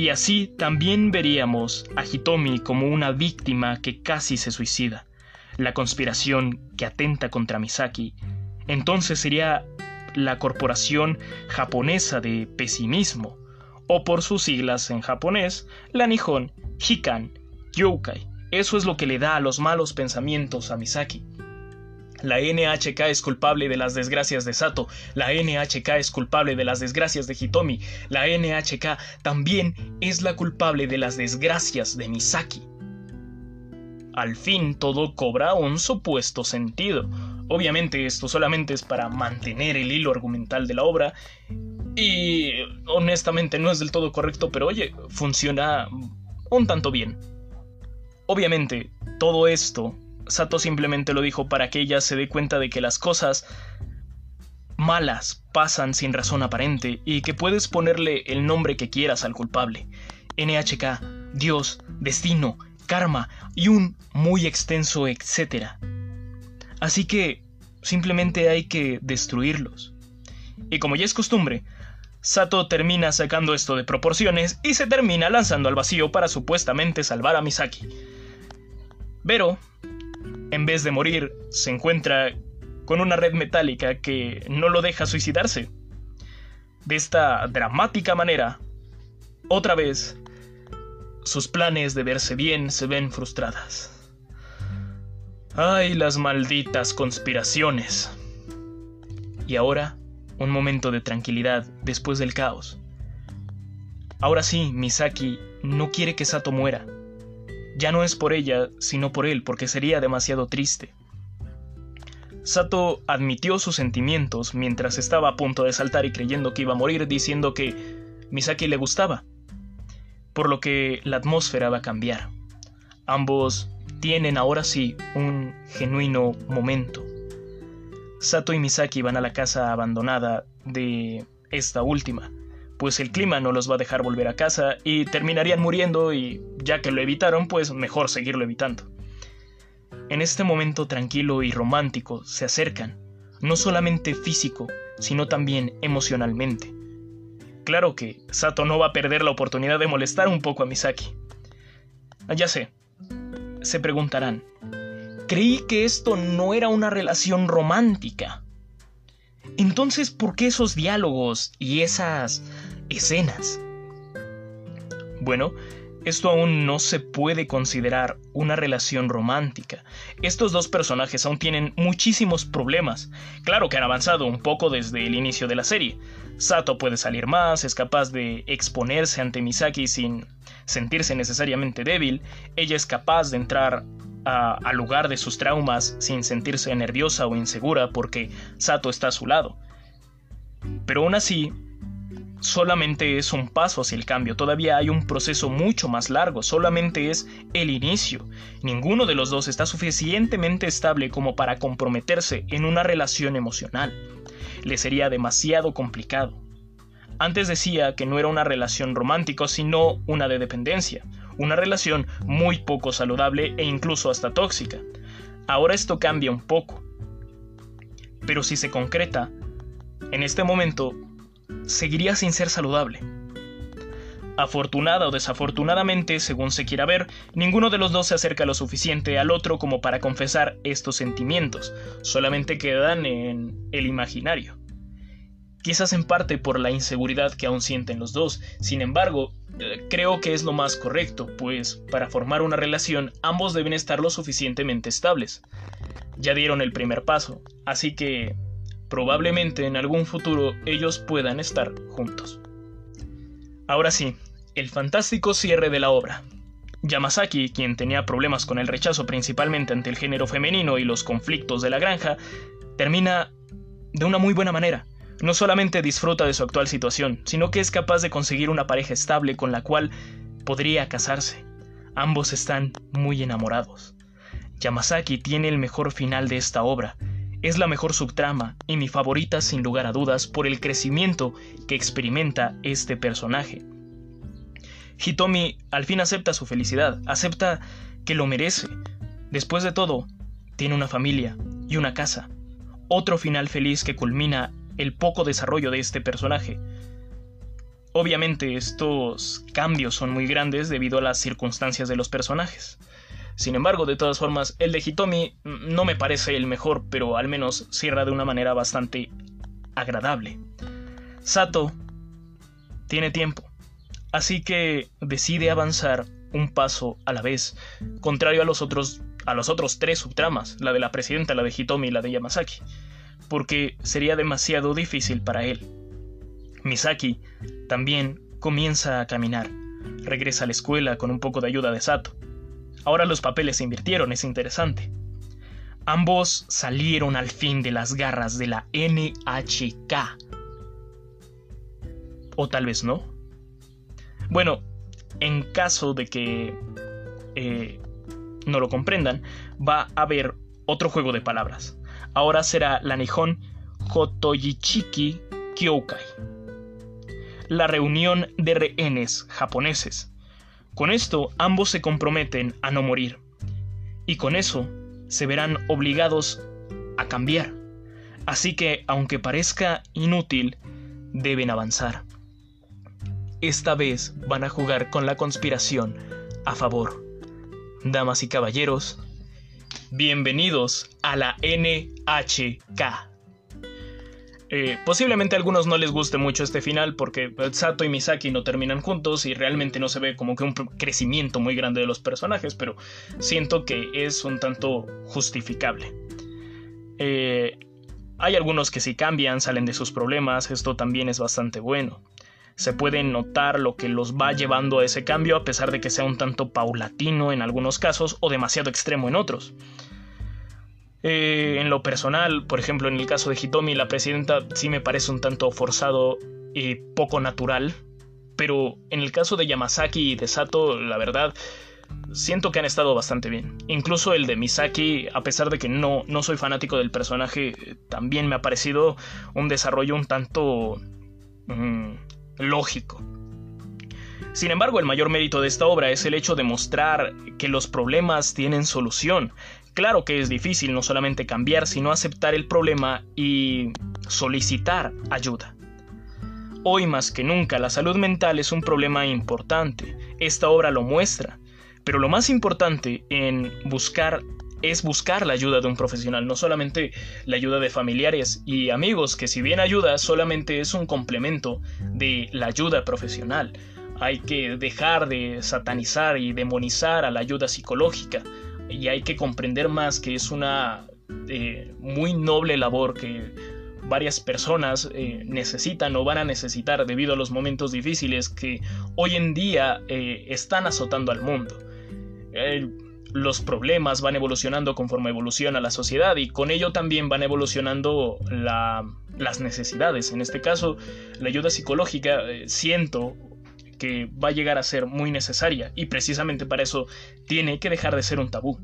Y así también veríamos a Hitomi como una víctima que casi se suicida, la conspiración que atenta contra Misaki. Entonces sería la Corporación Japonesa de Pesimismo, o por sus siglas en japonés, la Nihon Hikan Kyoukai. Eso es lo que le da a los malos pensamientos a Misaki. La NHK es culpable de las desgracias de Sato, la NHK es culpable de las desgracias de Hitomi, la NHK también es la culpable de las desgracias de Misaki. Al fin todo cobra un supuesto sentido. Obviamente esto solamente es para mantener el hilo argumental de la obra y honestamente no es del todo correcto, pero oye, funciona un tanto bien. Obviamente, todo esto Sato simplemente lo dijo para que ella se dé cuenta de que las cosas malas pasan sin razón aparente y que puedes ponerle el nombre que quieras al culpable. NHK, Dios, destino, karma y un muy extenso etcétera. Así que simplemente hay que destruirlos. Y como ya es costumbre, Sato termina sacando esto de proporciones y se termina lanzando al vacío para supuestamente salvar a Misaki. Pero en vez de morir, se encuentra con una red metálica que no lo deja suicidarse. De esta dramática manera, otra vez, sus planes de verse bien se ven frustradas. ¡Ay, las malditas conspiraciones! Y ahora, un momento de tranquilidad después del caos. Ahora sí, Misaki no quiere que Sato muera. Ya no es por ella, sino por él, porque sería demasiado triste. Sato admitió sus sentimientos mientras estaba a punto de saltar y creyendo que iba a morir, diciendo que Misaki le gustaba, por lo que la atmósfera va a cambiar. Ambos tienen ahora sí un genuino momento. Sato y Misaki van a la casa abandonada de esta última, pues el clima no los va a dejar volver a casa y terminarían muriendo y ya que lo evitaron, pues mejor seguirlo evitando. En este momento tranquilo y romántico se acercan, no solamente físico, sino también emocionalmente. Claro que Sato no va a perder la oportunidad de molestar un poco a Misaki. Ah, ya sé, se preguntarán, creí que esto no era una relación romántica. Entonces, ¿por qué esos diálogos y esas escenas? Bueno, esto aún no se puede considerar una relación romántica. Estos dos personajes aún tienen muchísimos problemas. Claro que han avanzado un poco desde el inicio de la serie. Sato puede salir más, es capaz de exponerse ante Misaki sin sentirse necesariamente débil. Ella es capaz de entrar al lugar de sus traumas sin sentirse nerviosa o insegura porque Sato está a su lado. Pero aún así, solamente es un paso hacia el cambio, todavía hay un proceso mucho más largo, solamente es el inicio. Ninguno de los dos está suficientemente estable como para comprometerse en una relación emocional. Le sería demasiado complicado. Antes decía que no era una relación romántica, sino una de dependencia, una relación muy poco saludable e incluso hasta tóxica. Ahora esto cambia un poco. Pero si se concreta, en este momento seguiría sin ser saludable. Afortunada o desafortunadamente, según se quiera ver, ninguno de los dos se acerca lo suficiente al otro como para confesar estos sentimientos, solamente quedan en el imaginario. Quizás en parte por la inseguridad que aún sienten los dos, sin embargo, eh, creo que es lo más correcto, pues para formar una relación ambos deben estar lo suficientemente estables. Ya dieron el primer paso, así que probablemente en algún futuro ellos puedan estar juntos. Ahora sí, el fantástico cierre de la obra. Yamasaki, quien tenía problemas con el rechazo principalmente ante el género femenino y los conflictos de la granja, termina de una muy buena manera. No solamente disfruta de su actual situación, sino que es capaz de conseguir una pareja estable con la cual podría casarse. Ambos están muy enamorados. Yamasaki tiene el mejor final de esta obra, es la mejor subtrama y mi favorita sin lugar a dudas por el crecimiento que experimenta este personaje. Hitomi al fin acepta su felicidad, acepta que lo merece. Después de todo, tiene una familia y una casa. Otro final feliz que culmina el poco desarrollo de este personaje. Obviamente estos cambios son muy grandes debido a las circunstancias de los personajes. Sin embargo, de todas formas, el de Hitomi no me parece el mejor, pero al menos cierra de una manera bastante agradable. Sato tiene tiempo, así que decide avanzar un paso a la vez, contrario a los otros a los otros tres subtramas, la de la presidenta, la de Hitomi y la de Yamasaki, porque sería demasiado difícil para él. Misaki también comienza a caminar, regresa a la escuela con un poco de ayuda de Sato. Ahora los papeles se invirtieron, es interesante. Ambos salieron al fin de las garras de la NHK. O tal vez no. Bueno, en caso de que eh, no lo comprendan, va a haber otro juego de palabras. Ahora será la Nihon Hotoyichiki Kyokai. La reunión de rehenes japoneses con esto ambos se comprometen a no morir. Y con eso se verán obligados a cambiar. Así que, aunque parezca inútil, deben avanzar. Esta vez van a jugar con la conspiración a favor. Damas y caballeros, bienvenidos a la NHK. Eh, posiblemente a algunos no les guste mucho este final porque Sato y Misaki no terminan juntos y realmente no se ve como que un crecimiento muy grande de los personajes, pero siento que es un tanto justificable. Eh, hay algunos que sí cambian, salen de sus problemas, esto también es bastante bueno. Se puede notar lo que los va llevando a ese cambio a pesar de que sea un tanto paulatino en algunos casos o demasiado extremo en otros. Eh, en lo personal, por ejemplo, en el caso de Hitomi, la presidenta sí me parece un tanto forzado y poco natural. pero en el caso de Yamazaki y de Sato, la verdad, siento que han estado bastante bien. Incluso el de Misaki, a pesar de que no, no soy fanático del personaje, también me ha parecido un desarrollo un tanto mm, lógico. Sin embargo, el mayor mérito de esta obra es el hecho de mostrar que los problemas tienen solución. Claro que es difícil no solamente cambiar, sino aceptar el problema y solicitar ayuda. Hoy más que nunca la salud mental es un problema importante. Esta obra lo muestra. Pero lo más importante en buscar es buscar la ayuda de un profesional, no solamente la ayuda de familiares y amigos, que si bien ayuda solamente es un complemento de la ayuda profesional. Hay que dejar de satanizar y demonizar a la ayuda psicológica y hay que comprender más que es una eh, muy noble labor que varias personas eh, necesitan o van a necesitar debido a los momentos difíciles que hoy en día eh, están azotando al mundo los problemas van evolucionando conforme evoluciona la sociedad y con ello también van evolucionando las necesidades. En este caso, la ayuda psicológica siento que va a llegar a ser muy necesaria y precisamente para eso tiene que dejar de ser un tabú.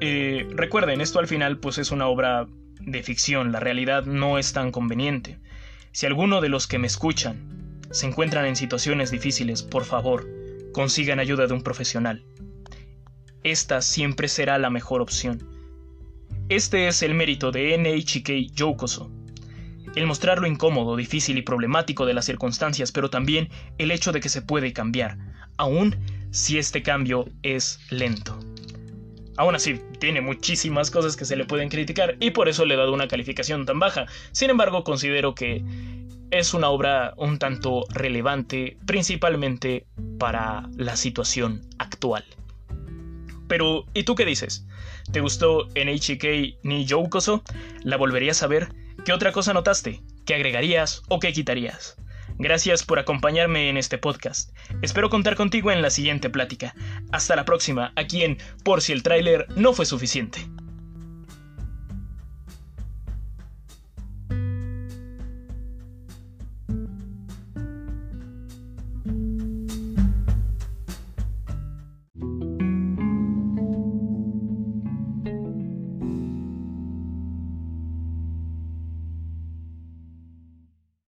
Eh, recuerden, esto al final pues es una obra de ficción, la realidad no es tan conveniente. Si alguno de los que me escuchan se encuentran en situaciones difíciles, por favor, consigan ayuda de un profesional. Esta siempre será la mejor opción. Este es el mérito de NHK Yokoso. El mostrar lo incómodo, difícil y problemático de las circunstancias, pero también el hecho de que se puede cambiar, aun si este cambio es lento. Aún así, tiene muchísimas cosas que se le pueden criticar y por eso le he dado una calificación tan baja. Sin embargo, considero que es una obra un tanto relevante, principalmente para la situación actual. Pero, ¿y tú qué dices? ¿Te gustó NHK ni Youkoso? ¿La volverías a ver? ¿Qué otra cosa notaste? ¿Qué agregarías o qué quitarías? Gracias por acompañarme en este podcast. Espero contar contigo en la siguiente plática. Hasta la próxima, aquí en Por si el tráiler no fue suficiente.